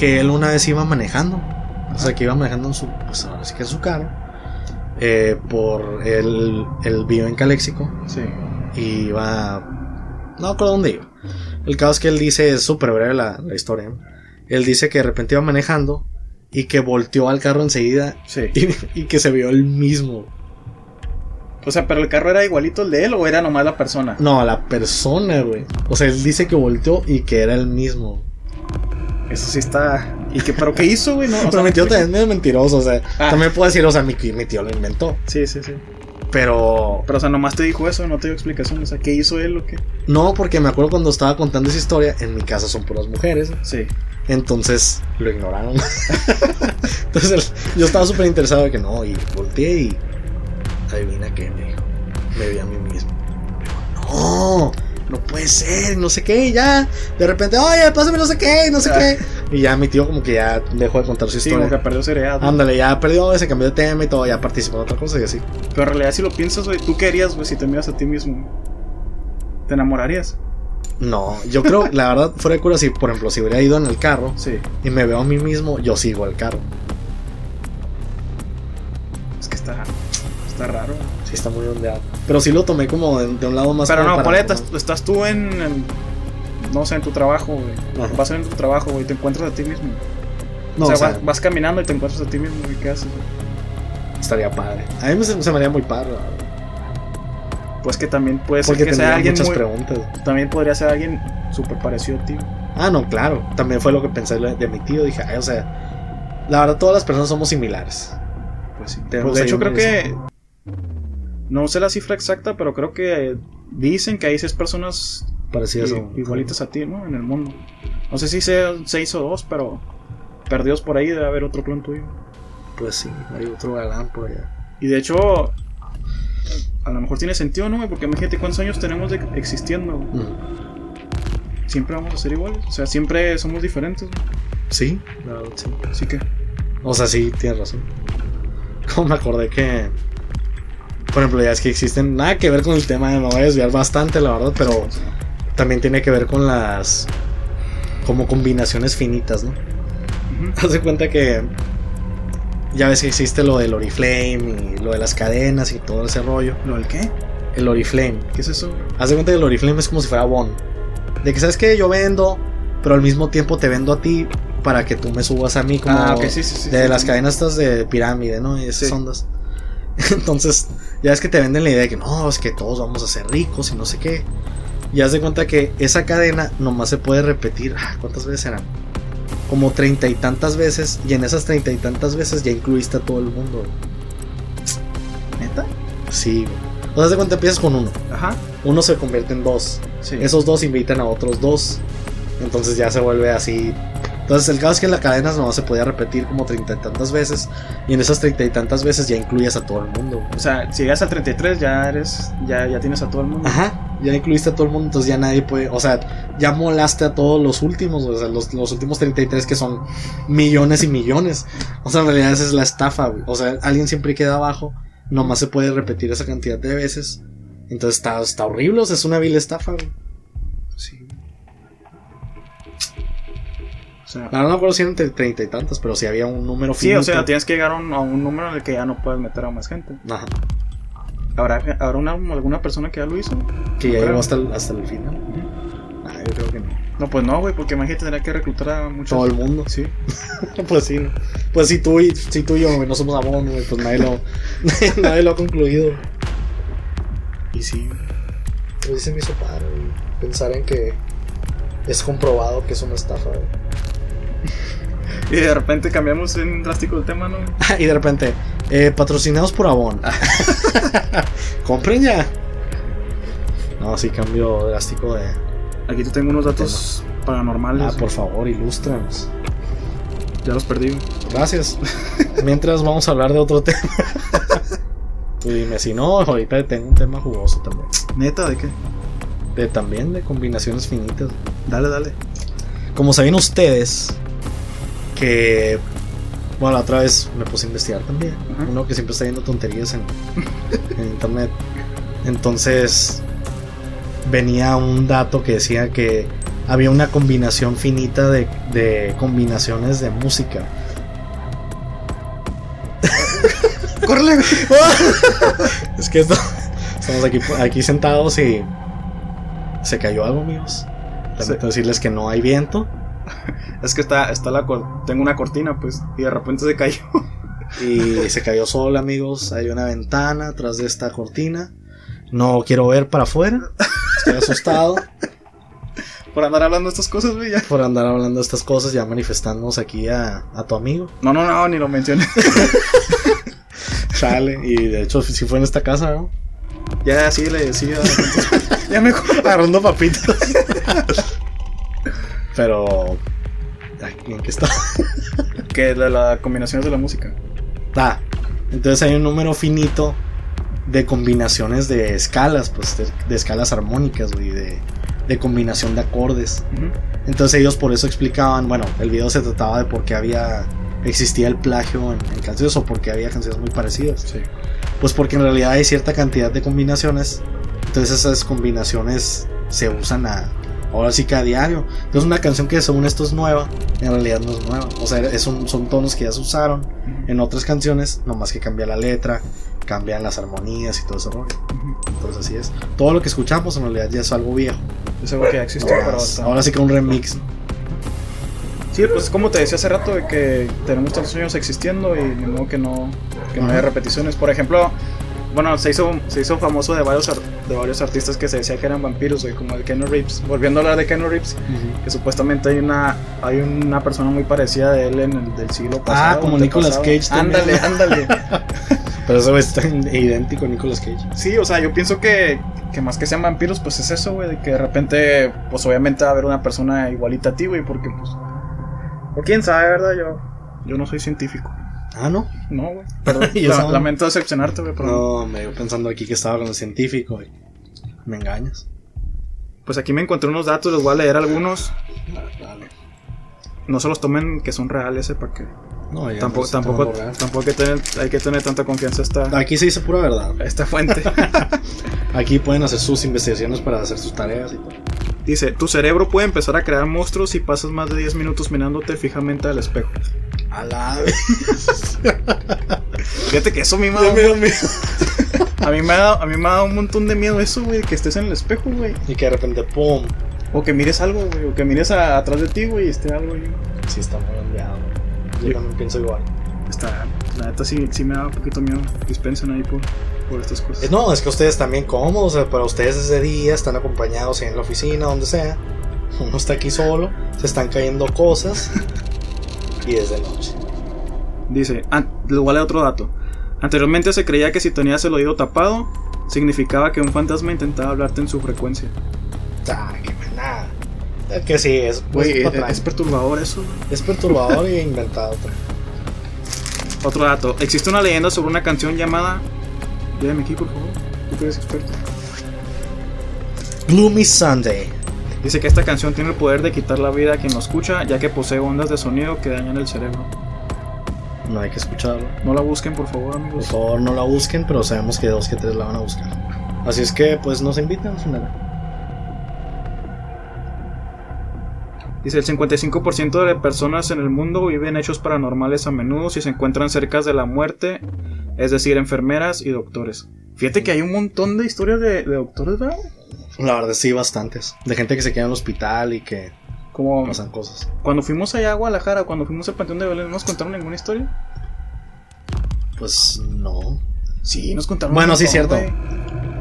Speaker 1: que él una vez iba manejando. O sea, que iba manejando en su. Pues ahora sí que en su carro. eh, por. Él, él vive en Caléxico.
Speaker 2: Sí.
Speaker 1: Y iba. No me acuerdo dónde iba. El caso es que él dice, es súper breve la, la historia. ¿no? Él dice que de repente iba manejando y que volteó al carro enseguida
Speaker 2: Sí.
Speaker 1: y, y que se vio el mismo.
Speaker 2: O sea, pero el carro era igualito al de él o era nomás la persona.
Speaker 1: No, la persona, güey. O sea, él dice que volteó y que era el mismo.
Speaker 2: Eso sí está. ¿Y qué, pero qué hizo, güey? No, o sea,
Speaker 1: Pero mi tío también es mentiroso, o sea,
Speaker 2: Ah.
Speaker 1: también puedo decir, o sea, mi, mi tío lo inventó.
Speaker 2: Sí, sí, sí.
Speaker 1: Pero
Speaker 2: Pero, o sea, nomás te dijo eso, no te dio explicación. O sea, ¿qué hizo él o qué?
Speaker 1: no, porque me acuerdo cuando estaba contando esa historia, en mi casa son puras mujeres.
Speaker 2: Sí.
Speaker 1: Entonces lo ignoraron. Entonces yo estaba súper interesado de que no, y volteé y adivina qué me dijo. Me vi a mí mismo. Digo, no, no puede ser, no sé qué, y ya. De repente, oye, pásame no sé qué, no sé qué. Y ya mi tío como que ya dejó de contar su
Speaker 2: Sí, como que
Speaker 1: historia.
Speaker 2: perdió seriedad. ¿no?
Speaker 1: Ándale, ya perdió, se cambió de tema y todo, ya participó en otra cosa y así.
Speaker 2: Pero en realidad, si lo piensas, güey, ¿tú qué harías, güey, si te miras a ti mismo? ¿Te enamorarías?
Speaker 1: No, yo creo, la verdad, fuera de cura, si por ejemplo, si hubiera ido en el carro
Speaker 2: Sí.
Speaker 1: y me veo a mí mismo, yo sigo el carro.
Speaker 2: Es que está. Está raro.
Speaker 1: Sí, está muy ondeado. Pero sí lo tomé como de, de un lado más.
Speaker 2: Pero no, ponle, estás, estás tú en, en- No sé, en tu trabajo, güey. Vas en tu trabajo, güey, y te encuentras a ti mismo.
Speaker 1: No,
Speaker 2: o sea,
Speaker 1: o sea,
Speaker 2: vas, vas caminando y te encuentras a ti mismo, güey. ¿Qué haces, güey?
Speaker 1: estaría padre. A mí me, se me haría muy padre, la verdad.
Speaker 2: Pues que también puede ser
Speaker 1: Porque
Speaker 2: que sea alguien
Speaker 1: muchas
Speaker 2: muy.
Speaker 1: preguntas.
Speaker 2: También podría ser alguien súper parecido a ti. güey.
Speaker 1: Ah, no, claro. También fue lo que pensé de mi tío. Dije, ay, o sea, la verdad, todas las personas somos similares.
Speaker 2: Pues sí. Pues de hecho, creo que. No sé la cifra exacta, pero creo que dicen que hay seis personas
Speaker 1: Parecidas
Speaker 2: i- igualitas a ti, ¿no? En el mundo. No sé si sean seis o dos, pero perdidos por ahí debe haber otro clon tuyo.
Speaker 1: Pues sí, hay otro galán por allá.
Speaker 2: Y de hecho, a lo mejor tiene sentido, ¿no? Porque imagínate cuántos años tenemos de existiendo.
Speaker 1: Mm.
Speaker 2: Siempre vamos a ser iguales. O sea, siempre somos diferentes, güey.
Speaker 1: Sí, la verdad, sí.
Speaker 2: Así que.
Speaker 1: O sea, sí, tienes razón. Como me acordé que. Por ejemplo, ya es que existen. Nada que ver con el tema, me voy a desviar bastante, la verdad, pero también tiene que ver con las. Como combinaciones finitas, ¿no? Haz de cuenta que. Ya ves que existe lo del Oriflame y lo de las cadenas y todo ese rollo.
Speaker 2: ¿Lo del qué?
Speaker 1: El Oriflame.
Speaker 2: ¿Qué es eso?
Speaker 1: Haz de cuenta que el Oriflame es como si fuera Bon. De que sabes que yo vendo, pero al mismo tiempo te vendo a ti para que tú me subas a mí como
Speaker 2: Ah, ok, sí, sí, sí,
Speaker 1: de las cadenas estas de pirámide, ¿no? Y esas ondas. Entonces, ya es que te venden la idea de que no, es que todos vamos a ser ricos y no sé qué. Y haz de cuenta que esa cadena nomás se puede repetir. ah, ¿Cuántas veces eran? Como treinta y tantas veces. Y en esas treinta y tantas veces ya incluiste a todo el mundo.
Speaker 2: ¿Neta?
Speaker 1: Sí, güey. O sea, haz de cuenta empiezas con uno.
Speaker 2: Ajá.
Speaker 1: Uno se convierte en dos.
Speaker 2: Sí.
Speaker 1: Esos dos invitan a otros dos. Entonces ya se vuelve así. Entonces el caso es que en la cadena no se podía repetir como treinta y tantas veces. Y en esas treinta y tantas veces ya incluyes a todo el mundo.
Speaker 2: O sea, si llegas al 33 ya eres. Ya, ya tienes a todo el mundo.
Speaker 1: Ajá, ya incluiste a todo el mundo, entonces ya nadie puede. O sea, ya molaste a todos los últimos. O sea, los, los últimos 33 que son millones y millones. O sea, en realidad esa es la estafa, güey. O sea, alguien siempre queda abajo. Nomás se puede repetir esa cantidad de veces. Entonces está, está horrible, o sea, es una vil estafa, güey.
Speaker 2: Sea,
Speaker 1: Ahora no me acuerdo si eran entre treinta y tantas, pero si había un número
Speaker 2: sí, o sea, tienes que llegar a un, a un número en el que ya no puedes meter a más gente.
Speaker 1: Ajá,
Speaker 2: ¿Habrá, habrá una, alguna persona que ya lo hizo?
Speaker 1: que
Speaker 2: No
Speaker 1: ya
Speaker 2: creo.
Speaker 1: llegó hasta el, hasta el final. Ah, yo creo que no.
Speaker 2: No, pues no, güey, porque imagínate tendría que reclutar a muchos.
Speaker 1: Todo el mundo.
Speaker 2: Sí.
Speaker 1: pues sí, ¿no? Pues si tú y, si tú y yo, güey, no somos abono, güey, pues nadie lo, nadie lo ha concluido. Y sí, pues se me hizo padre, güey, pensar en que es comprobado que es una estafa, güey.
Speaker 2: Y de repente cambiamos en drástico el tema, ¿no?
Speaker 1: y de repente, eh, patrocinados por Avon. Compren ya. No, sí, cambio drástico de.
Speaker 2: Aquí te tengo unos datos paranormales.
Speaker 1: Ah, por favor, ilústranos.
Speaker 2: Ya los perdí.
Speaker 1: Gracias. Mientras vamos a hablar de otro tema. Tú dime, si no, ahorita tengo un tema jugoso también.
Speaker 2: ¿Neta? ¿De qué?
Speaker 1: De, también de combinaciones finitas.
Speaker 2: Dale, dale.
Speaker 1: Como saben ustedes, que. Bueno, la otra vez me puse a investigar también.
Speaker 2: Ajá.
Speaker 1: Uno que siempre está viendo tonterías en, en internet. Entonces, venía un dato que decía que había una combinación finita de, de combinaciones de música.
Speaker 2: ¡Córrele!
Speaker 1: Es que esto, estamos aquí, aquí sentados y se cayó algo, amigos. Lamento decirles que no hay viento
Speaker 2: Es que está, está la tengo una cortina, pues, y de repente se cayó.
Speaker 1: y se cayó sol, amigos. Hay una ventana atrás de esta cortina. No quiero ver para afuera. Estoy asustado
Speaker 2: Por andar hablando de estas cosas, güey,
Speaker 1: por andar hablando de estas cosas, ya manifestándonos aquí a, a tu amigo.
Speaker 2: No, no, no, ni lo mencioné.
Speaker 1: Chale. Y de hecho, si fue en esta casa, ¿no?
Speaker 2: ya, sí, le decía. ya mejor.
Speaker 1: Agarrando papitas. Pero. ¿En qué está?
Speaker 2: Que la, la combinaciones de la música.
Speaker 1: Ah, entonces hay un número finito de combinaciones de escalas, pues de, de escalas armónicas, güey, de, de combinación de acordes. Entonces ellos por eso explicaban, bueno, el video se trataba de por qué había, existía el plagio en, en canciones o por qué había canciones muy parecidas.
Speaker 2: Sí.
Speaker 1: Pues porque en realidad hay cierta cantidad de combinaciones, entonces esas combinaciones se usan a, ahora sí que a diario. Entonces una canción que según esto es nueva, en realidad no es nueva. O sea, es un- son tonos que ya se usaron en otras canciones, nomás que cambia la letra, cambian las armonías y todo ese rollo. Entonces así es. Todo lo que escuchamos en realidad ya es algo viejo.
Speaker 2: Es algo que ya pero está-
Speaker 1: ahora sí que un remix.
Speaker 2: Sí, pues como te decía hace rato, de que tenemos tantos años existiendo y ni modo que no, que no haya repeticiones. Por ejemplo, bueno, se hizo, se hizo famoso de varios, ar- de varios artistas que se decía que eran vampiros, güey, como el Keanu Reeves. Volviendo a hablar de Keanu Reeves, que supuestamente hay una, hay una persona muy parecida de él en el del siglo pasado.
Speaker 1: Ah, como. Nicolas Cage también.
Speaker 2: Ándale, ándale.
Speaker 1: Pero eso güey, está idéntico a Nicolas Cage.
Speaker 2: Sí, o sea, yo pienso que, que más que sean vampiros, pues es eso, güey, de que de repente, pues obviamente va a haber una persona igualita a ti, güey, porque pues... O quién sabe, ¿verdad? Yo, yo no soy científico.
Speaker 1: Ah, no.
Speaker 2: No, güey. Perdón,
Speaker 1: Yo
Speaker 2: la- lamento decepcionarte, güey, pero...
Speaker 1: No, me iba pensando aquí que estaba el científico. y Me engañas.
Speaker 2: Pues aquí me encontré unos datos, les voy a leer algunos.
Speaker 1: Dale.
Speaker 2: No se los tomen que son reales, eh, para que.
Speaker 1: No, ya
Speaker 2: Tampoco,
Speaker 1: no
Speaker 2: tampoco, tampoco hay que tener, hay que tener tanta confianza esta,
Speaker 1: Aquí se dice pura verdad.
Speaker 2: esta fuente.
Speaker 1: Aquí pueden hacer sus investigaciones para hacer sus tareas y todo.
Speaker 2: Dice, tu cerebro puede empezar a crear monstruos si pasas más de 10 minutos mirándote fijamente al espejo.
Speaker 1: A la
Speaker 2: Fíjate que eso a mí me ha dado, a mí me ha dado, a mí me ha dado un montón de miedo eso, güey, que estés en el espejo, güey.
Speaker 1: Y que de repente, ¡pum!
Speaker 2: O que mires algo, güey, o que mires a- atrás de ti, güey, y esté algo ahí.
Speaker 1: Sí, está muy ondeado. Yo
Speaker 2: Sí.
Speaker 1: también pienso igual.
Speaker 2: Está, la neta sí, sí me da un poquito miedo. Dispensen ahí por, por estas cosas.
Speaker 1: Eh, No, es que ustedes también cómodos, o sea, para ustedes ese día están acompañados en la oficina, donde sea. Uno está aquí solo, se están cayendo cosas y es de noche.
Speaker 2: Dice, ah, voy a otro dato. Anteriormente se creía que si tenías el oído tapado, significaba que un fantasma intentaba hablarte en su frecuencia.
Speaker 1: Ah, qué nada. Es que sí, es,
Speaker 2: Güey,
Speaker 1: es,
Speaker 2: perturbador eso.
Speaker 1: Es perturbador y inventado.
Speaker 2: Otro dato. Existe una leyenda sobre una canción llamada... Léeme aquí, por favor. Tú eres experto.
Speaker 1: Gloomy Sunday.
Speaker 2: Dice que esta canción tiene el poder de quitar la vida a quien lo escucha, ya que posee ondas de sonido que dañan el cerebro.
Speaker 1: No hay que escucharlo.
Speaker 2: No la busquen, por favor,
Speaker 1: Por
Speaker 2: amigos.
Speaker 1: favor, no la busquen, pero sabemos que dos que tres la van a buscar. Así es que, pues, nos invitan a su nada.
Speaker 2: Dice, el 55% de personas en el mundo viven hechos paranormales a menudo si se encuentran cerca de la muerte, es decir, enfermeras y doctores. Fíjate que hay un montón de historias de, de doctores, ¿verdad?
Speaker 1: La verdad, sí, bastantes. De gente que se queda en el hospital y que
Speaker 2: Como
Speaker 1: pasan cosas.
Speaker 2: cuando fuimos allá a Guadalajara, cuando fuimos al Panteón de Belén, ¿no nos contaron ninguna historia?
Speaker 1: Pues no.
Speaker 2: Sí, nos contaron.
Speaker 1: Bueno, sí, cierto.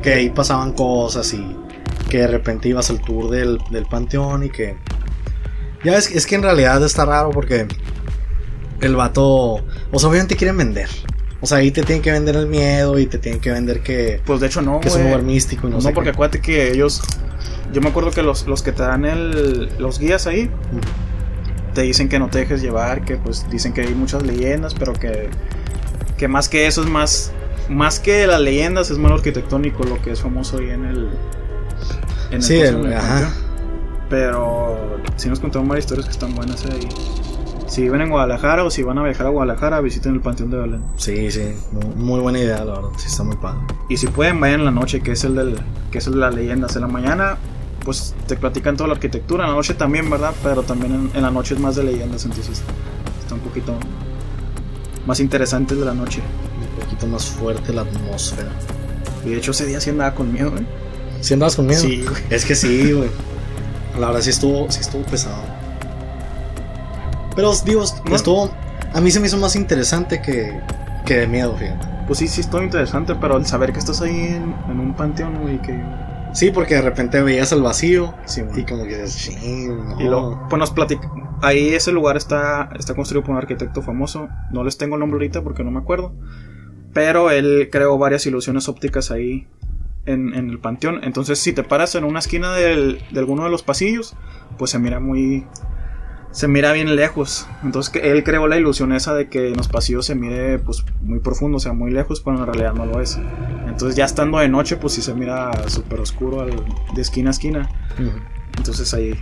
Speaker 1: Que ahí pasaban cosas y que de repente ibas al tour del, del panteón y que... Ya es, es que en realidad está raro porque el vato... O sea, obviamente quieren vender. O sea, ahí te tienen que vender el miedo y te tienen que vender que,
Speaker 2: Pues de hecho no,
Speaker 1: que es un lugar místico y no,
Speaker 2: No,
Speaker 1: sé
Speaker 2: porque
Speaker 1: qué.
Speaker 2: acuérdate que ellos. Yo me acuerdo que los, los que te dan el, los guías ahí te dicen que no te dejes llevar, que pues dicen que hay muchas leyendas, pero que, que más que eso es más. Más que las leyendas es más arquitectónico lo que es famoso ahí en el. En el
Speaker 1: Sí, el- ajá.
Speaker 2: Pero sí nos contaron varias historias que están buenas ahí. Si viven en Guadalajara o si van a viajar a Guadalajara, visiten el Panteón de Belén.
Speaker 1: Sí, sí. Muy, buena idea, la verdad. Sí, está muy padre.
Speaker 2: Y si pueden, vayan en la noche, que es el del, que es el de las leyendas. En la mañana, pues te platican toda la arquitectura. En la noche también, ¿verdad? Pero también en, en la noche es más de leyendas, entonces está un poquito más interesante el de la noche.
Speaker 1: Un poquito más fuerte la atmósfera.
Speaker 2: Y de hecho ese día sí andaba con miedo, ¿eh?
Speaker 1: ¿Sí andabas con miedo?
Speaker 2: Sí, güey.
Speaker 1: Es que sí, güey. La verdad sí estuvo, sí estuvo pesado. Pero digo,
Speaker 2: No.
Speaker 1: estuvo. A mí se me hizo más interesante que, que de miedo, fíjate.
Speaker 2: Pues sí, sí estuvo interesante, pero el saber que estás ahí en, en un panteón, güey, que...
Speaker 1: Sí, porque de repente veías el vacío
Speaker 2: Sí,
Speaker 1: y como que dices, "Chin, no".
Speaker 2: Y luego, pues nos platica. Ahí ese lugar está, está construido por un arquitecto famoso. No les tengo el nombre ahorita porque no me acuerdo. Pero él creó varias ilusiones ópticas ahí en, en el panteón. Entonces, si te paras en una esquina del- de alguno de los pasillos, pues se mira muy. Se mira bien lejos. Entonces, que él creó la ilusión esa de que en los pasillos se mire pues muy profundo, o sea, muy lejos, pero en realidad no lo es. Entonces, ya estando de noche, pues sí se mira súper oscuro al- de esquina a esquina. Entonces ahí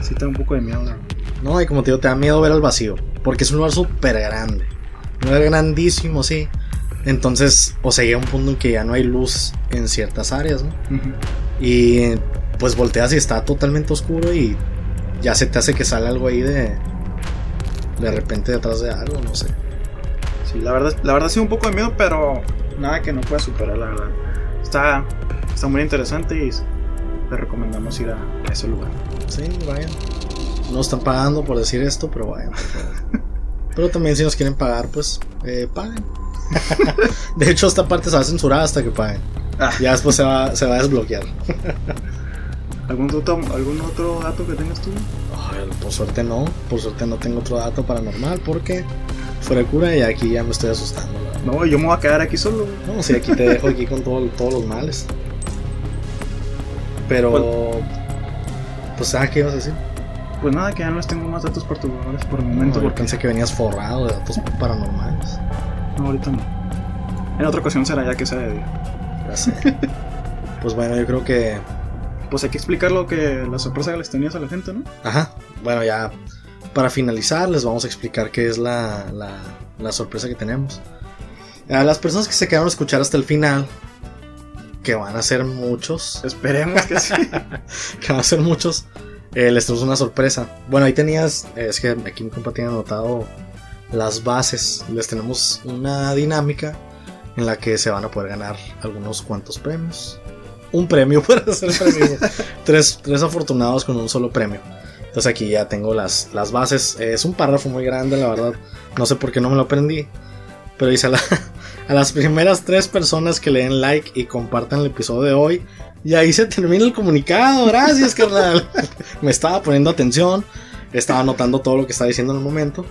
Speaker 2: sí te da un poco de miedo. la-
Speaker 1: No, y como te digo, te da miedo ver al vacío. Porque es un lugar súper grande. Un lugar grandísimo, sí. Entonces, o sea, llega un punto en que ya no hay luz en ciertas áreas, ¿no? Y pues volteas y está totalmente oscuro y ya se te hace que sale algo ahí de. De repente detrás de algo, no sé.
Speaker 2: Sí, la verdad, la verdad sí un poco de miedo, pero nada que no pueda superar, la verdad. Está, está muy interesante y le recomendamos ir a, a ese lugar.
Speaker 1: Sí, vayan. No están pagando por decir esto, pero vayan, por favor. Pero también si nos quieren pagar, pues eh, paguen. de hecho, esta parte se va a censurar hasta que paguen.
Speaker 2: Ah.
Speaker 1: Ya después se va, se va a desbloquear.
Speaker 2: ¿Algún otro, ¿Algún otro dato que tengas tú?
Speaker 1: Ay, por suerte no, por suerte no tengo otro dato paranormal porque fuera de cura y aquí ya me estoy asustando.
Speaker 2: No, yo me voy a quedar aquí solo.
Speaker 1: No, sí, aquí te dejo aquí con todo- todos los males. Pero, pues, ¿sabes qué ibas a decir?
Speaker 2: Pues nada, que ya no les tengo más datos perturbadores por el momento,
Speaker 1: No,
Speaker 2: porque
Speaker 1: pensé que venías forrado de datos paranormales.
Speaker 2: no, ahorita no. En otra ocasión será ya que sea de día.
Speaker 1: Ya sé. pues bueno, yo creo que,
Speaker 2: pues hay que explicar lo que la sorpresa que les tenías a la gente, ¿no?
Speaker 1: Ajá. Bueno, ya para finalizar les vamos a explicar qué es la, la, la sorpresa que tenemos. A las personas que se quedaron a escuchar hasta el final, que van a ser muchos,
Speaker 2: Esperemos que sí.
Speaker 1: que van a ser muchos, eh, les tenemos una sorpresa. Bueno, ahí tenías, eh, es que aquí mi compa tiene anotado las bases. Les tenemos una dinámica en la que se van a poder ganar algunos cuantos premios. Un premio para ser premio. tres, tres afortunados con un solo premio. Entonces aquí ya tengo las, las bases. Es un párrafo muy grande, la verdad. No sé por qué no me lo aprendí. Pero dice a, la- a las primeras tres personas que le den like y compartan el episodio de hoy. Y ahí se termina el comunicado. Gracias, carnal. me estaba poniendo atención. Estaba anotando todo lo que estaba diciendo en el momento.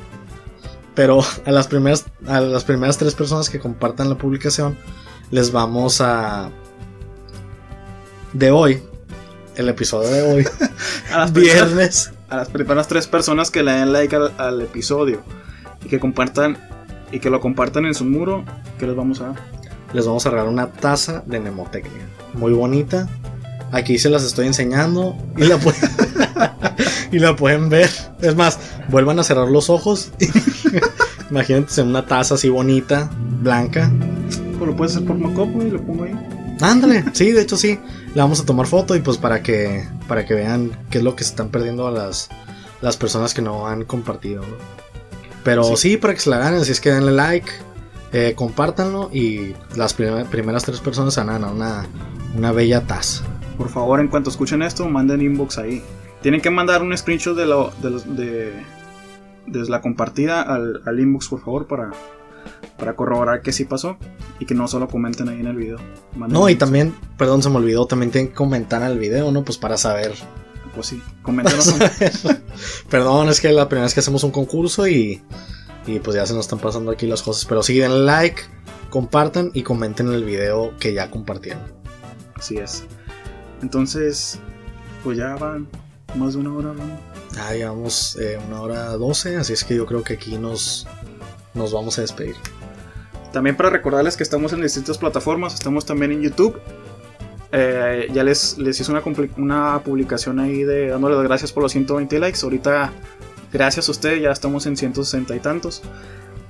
Speaker 1: Pero a las primeras, a las primeras tres personas que compartan la publicación, les vamos a. De hoy, el episodio de hoy,
Speaker 2: A las,
Speaker 1: viernes.
Speaker 2: a las primeras tres personas que le den like al, al episodio y que compartan y que lo compartan en su muro, ¿qué les vamos a dar?
Speaker 1: les vamos a regalar una taza de Nemotecnia. Muy bonita. Aquí se las estoy enseñando y la pueden, y la pueden ver. Es más, vuelvan a cerrar los ojos. Imagínense una taza así bonita, blanca.
Speaker 2: Pues lo puedes hacer por Mocopo y lo pongo ahí.
Speaker 1: Ándale, sí, de hecho sí. Le vamos a tomar foto y pues para que para que vean qué es lo que se están perdiendo a las, las personas que no han compartido. Pero sí.
Speaker 2: Sí.
Speaker 1: para que se la ganen, si es que denle like, eh, compártanlo y las prim- primeras tres personas ganar una, una bella taza.
Speaker 2: Por favor, en cuanto escuchen esto, manden inbox ahí. Tienen que mandar un screenshot de, lo, de, los- de, de la compartida al, al inbox, por favor, para, para corroborar que sí pasó y que no solo comenten ahí en el video. Manden
Speaker 1: No, y también, perdón, se me olvidó, también tienen que comentar en el video, ¿no? Pues para saber.
Speaker 2: Pues sí, coméntenos.
Speaker 1: Perdón, es que es la primera vez que hacemos un concurso y, y pues ya se nos están pasando aquí las cosas. Pero sí, denle like, compartan y comenten en el video que ya compartieron.
Speaker 2: Así es. Entonces, pues ya van más de una hora hablando.
Speaker 1: Ya llevamos eh, una hora doce, así es que yo creo que aquí nos, nos vamos a despedir.
Speaker 2: También para recordarles que estamos en distintas plataformas, estamos también en YouTube. Eh, ya les, hice una, publicación ahí de dándole las gracias por los 120 likes. Ahorita, gracias a ustedes, ya estamos en 160 y tantos.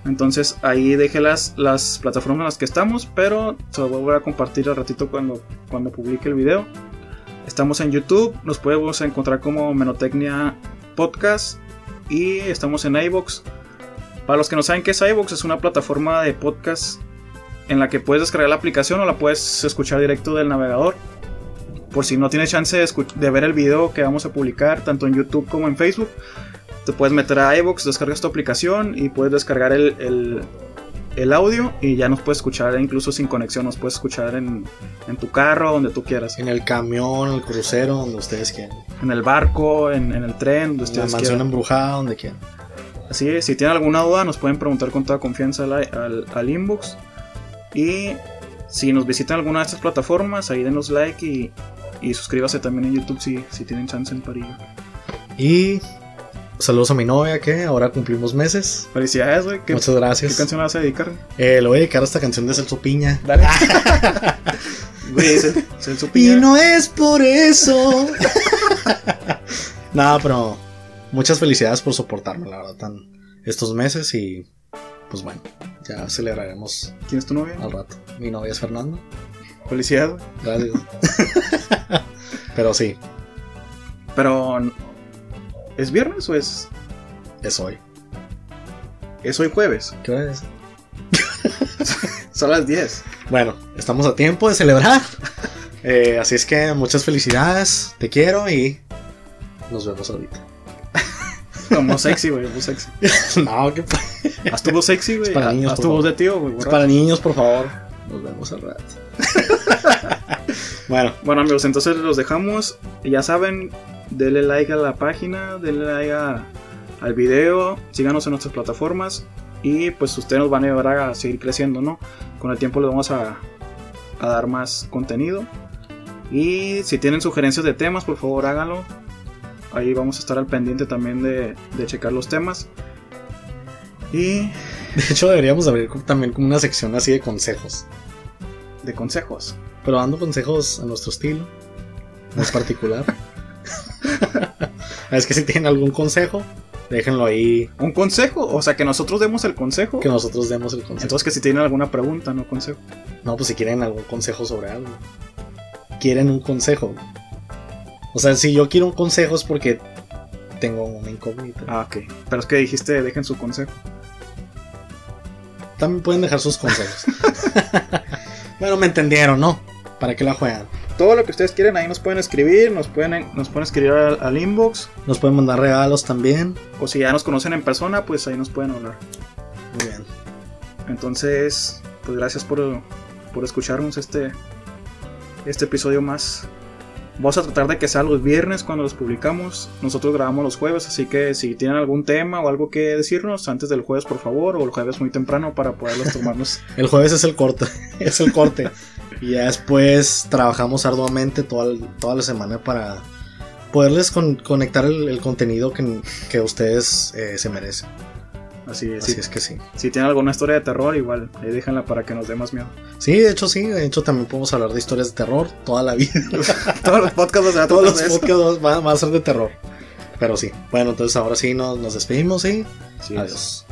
Speaker 2: Entonces ahí dejé las, las plataformas en las que estamos, pero se lo voy a compartir al ratito cuando, cuando publique el video. Estamos en YouTube, nos podemos encontrar como Menotecnia Podcast y estamos en iBox. Para los que no saben qué es iVoox, es una plataforma de podcast en la que puedes descargar la aplicación o la puedes escuchar directo del navegador. Por si no tienes chance de, ver el video que vamos a publicar tanto en YouTube como en Facebook, te puedes meter a iVoox, descargas tu aplicación y puedes descargar el, el- el audio y ya nos puedes escuchar incluso sin conexión, nos puedes escuchar en, en tu carro, donde tú quieras,
Speaker 1: En el camión, en el crucero, donde ustedes quieran.
Speaker 2: en el barco, en, en el tren, donde
Speaker 1: En la
Speaker 2: ustedes
Speaker 1: mansión
Speaker 2: quieran.
Speaker 1: embrujada, donde quieran.
Speaker 2: Así es, si tienen alguna duda nos pueden preguntar con toda confianza al, al, al inbox. Y si nos visitan alguna de estas plataformas, ahí denos like y, y suscríbase también en YouTube si, si tienen chance en Parillo.
Speaker 1: Y saludos a mi novia que ahora cumplimos meses.
Speaker 2: Felicidades, güey. ¿Qué,
Speaker 1: Muchas
Speaker 2: ¿Qué
Speaker 1: gracias.
Speaker 2: canción le vas a dedicar?
Speaker 1: Eh, le voy a dedicar a esta canción de Celso Piña.
Speaker 2: Dale. Güey, se su
Speaker 1: Y
Speaker 2: piña.
Speaker 1: no es por eso. Nada, pero muchas felicidades por soportarme, la verdad, tan estos meses y pues bueno, ya celebraremos
Speaker 2: ¿Quién es tu novia?
Speaker 1: al rato. Mi novia es Fernando.
Speaker 2: Felicidades, güey.
Speaker 1: Gracias. pero sí,
Speaker 2: Pero, ¿es viernes o es,
Speaker 1: es hoy.
Speaker 2: es hoy jueves?
Speaker 1: ¿Qué hora es?
Speaker 2: Son las 10.
Speaker 1: Bueno, estamos a tiempo de celebrar. Eh, así es que muchas felicidades, te quiero y nos vemos ahorita.
Speaker 2: Como sexy, güey. Muy sexy.
Speaker 1: no, que
Speaker 2: Haz tu voz sexy, güey.
Speaker 1: Para niños,
Speaker 2: Haz tu voz de tío, güey.
Speaker 1: para niños, por favor. Nos vemos al rato. bueno,
Speaker 2: Bueno amigos, entonces los dejamos. Ya saben, denle like a la página, denle like a- al video, síganos en nuestras plataformas y pues ustedes nos van a ayudar a seguir creciendo, ¿no? Con el tiempo les vamos a, a dar más contenido. Y si tienen sugerencias de temas, por favor háganlo. Ahí vamos a estar al pendiente también de, de checar los temas. Y
Speaker 1: de hecho deberíamos abrir también como una sección así de consejos.
Speaker 2: de consejos.
Speaker 1: Pero dando consejos a nuestro estilo. es particular. es que si tienen algún consejo, déjenlo ahí.
Speaker 2: ¿Un consejo? O sea, que nosotros demos el consejo.
Speaker 1: Que nosotros demos el consejo.
Speaker 2: Entonces, que si tienen alguna pregunta, no consejo.
Speaker 1: No, pues si quieren algún consejo sobre algo. Quieren un consejo. O sea, si yo quiero un consejo es porque tengo una incógnita.
Speaker 2: Ah, ok. Pero es que dijiste, dejen su consejo.
Speaker 1: También pueden dejar sus consejos. bueno, me entendieron, ¿no? ¿Para qué la juegan?
Speaker 2: Todo lo que ustedes quieren ahí nos pueden escribir, nos pueden, nos pueden escribir al, al inbox.
Speaker 1: Nos pueden mandar regalos también.
Speaker 2: O si ya nos conocen en persona, pues ahí nos pueden hablar.
Speaker 1: Muy bien.
Speaker 2: Entonces, pues gracias por, por escucharnos este, este episodio más. Vamos a tratar de que sea los viernes cuando los publicamos. Nosotros grabamos los jueves, así que si tienen algún tema o algo que decirnos antes del jueves, por favor, o el jueves muy temprano para poderlos tomarnos.
Speaker 1: El jueves es el corte. es el corte. y ya después trabajamos arduamente toda, toda la semana para poderles con- conectar el, el contenido que, que ustedes eh, se merecen.
Speaker 2: Así Si,
Speaker 1: es que sí.
Speaker 2: si tienen alguna historia de terror, igual, ahí déjenla para que nos dé más miedo.
Speaker 1: Sí, de hecho sí. De hecho también podemos hablar de historias de terror toda la vida.
Speaker 2: Todos los podcasts van a
Speaker 1: Todos los podcasts van, van a ser de terror. Pero sí. Bueno, entonces ahora sí nos, nos despedimos y
Speaker 2: Sí.
Speaker 1: adiós.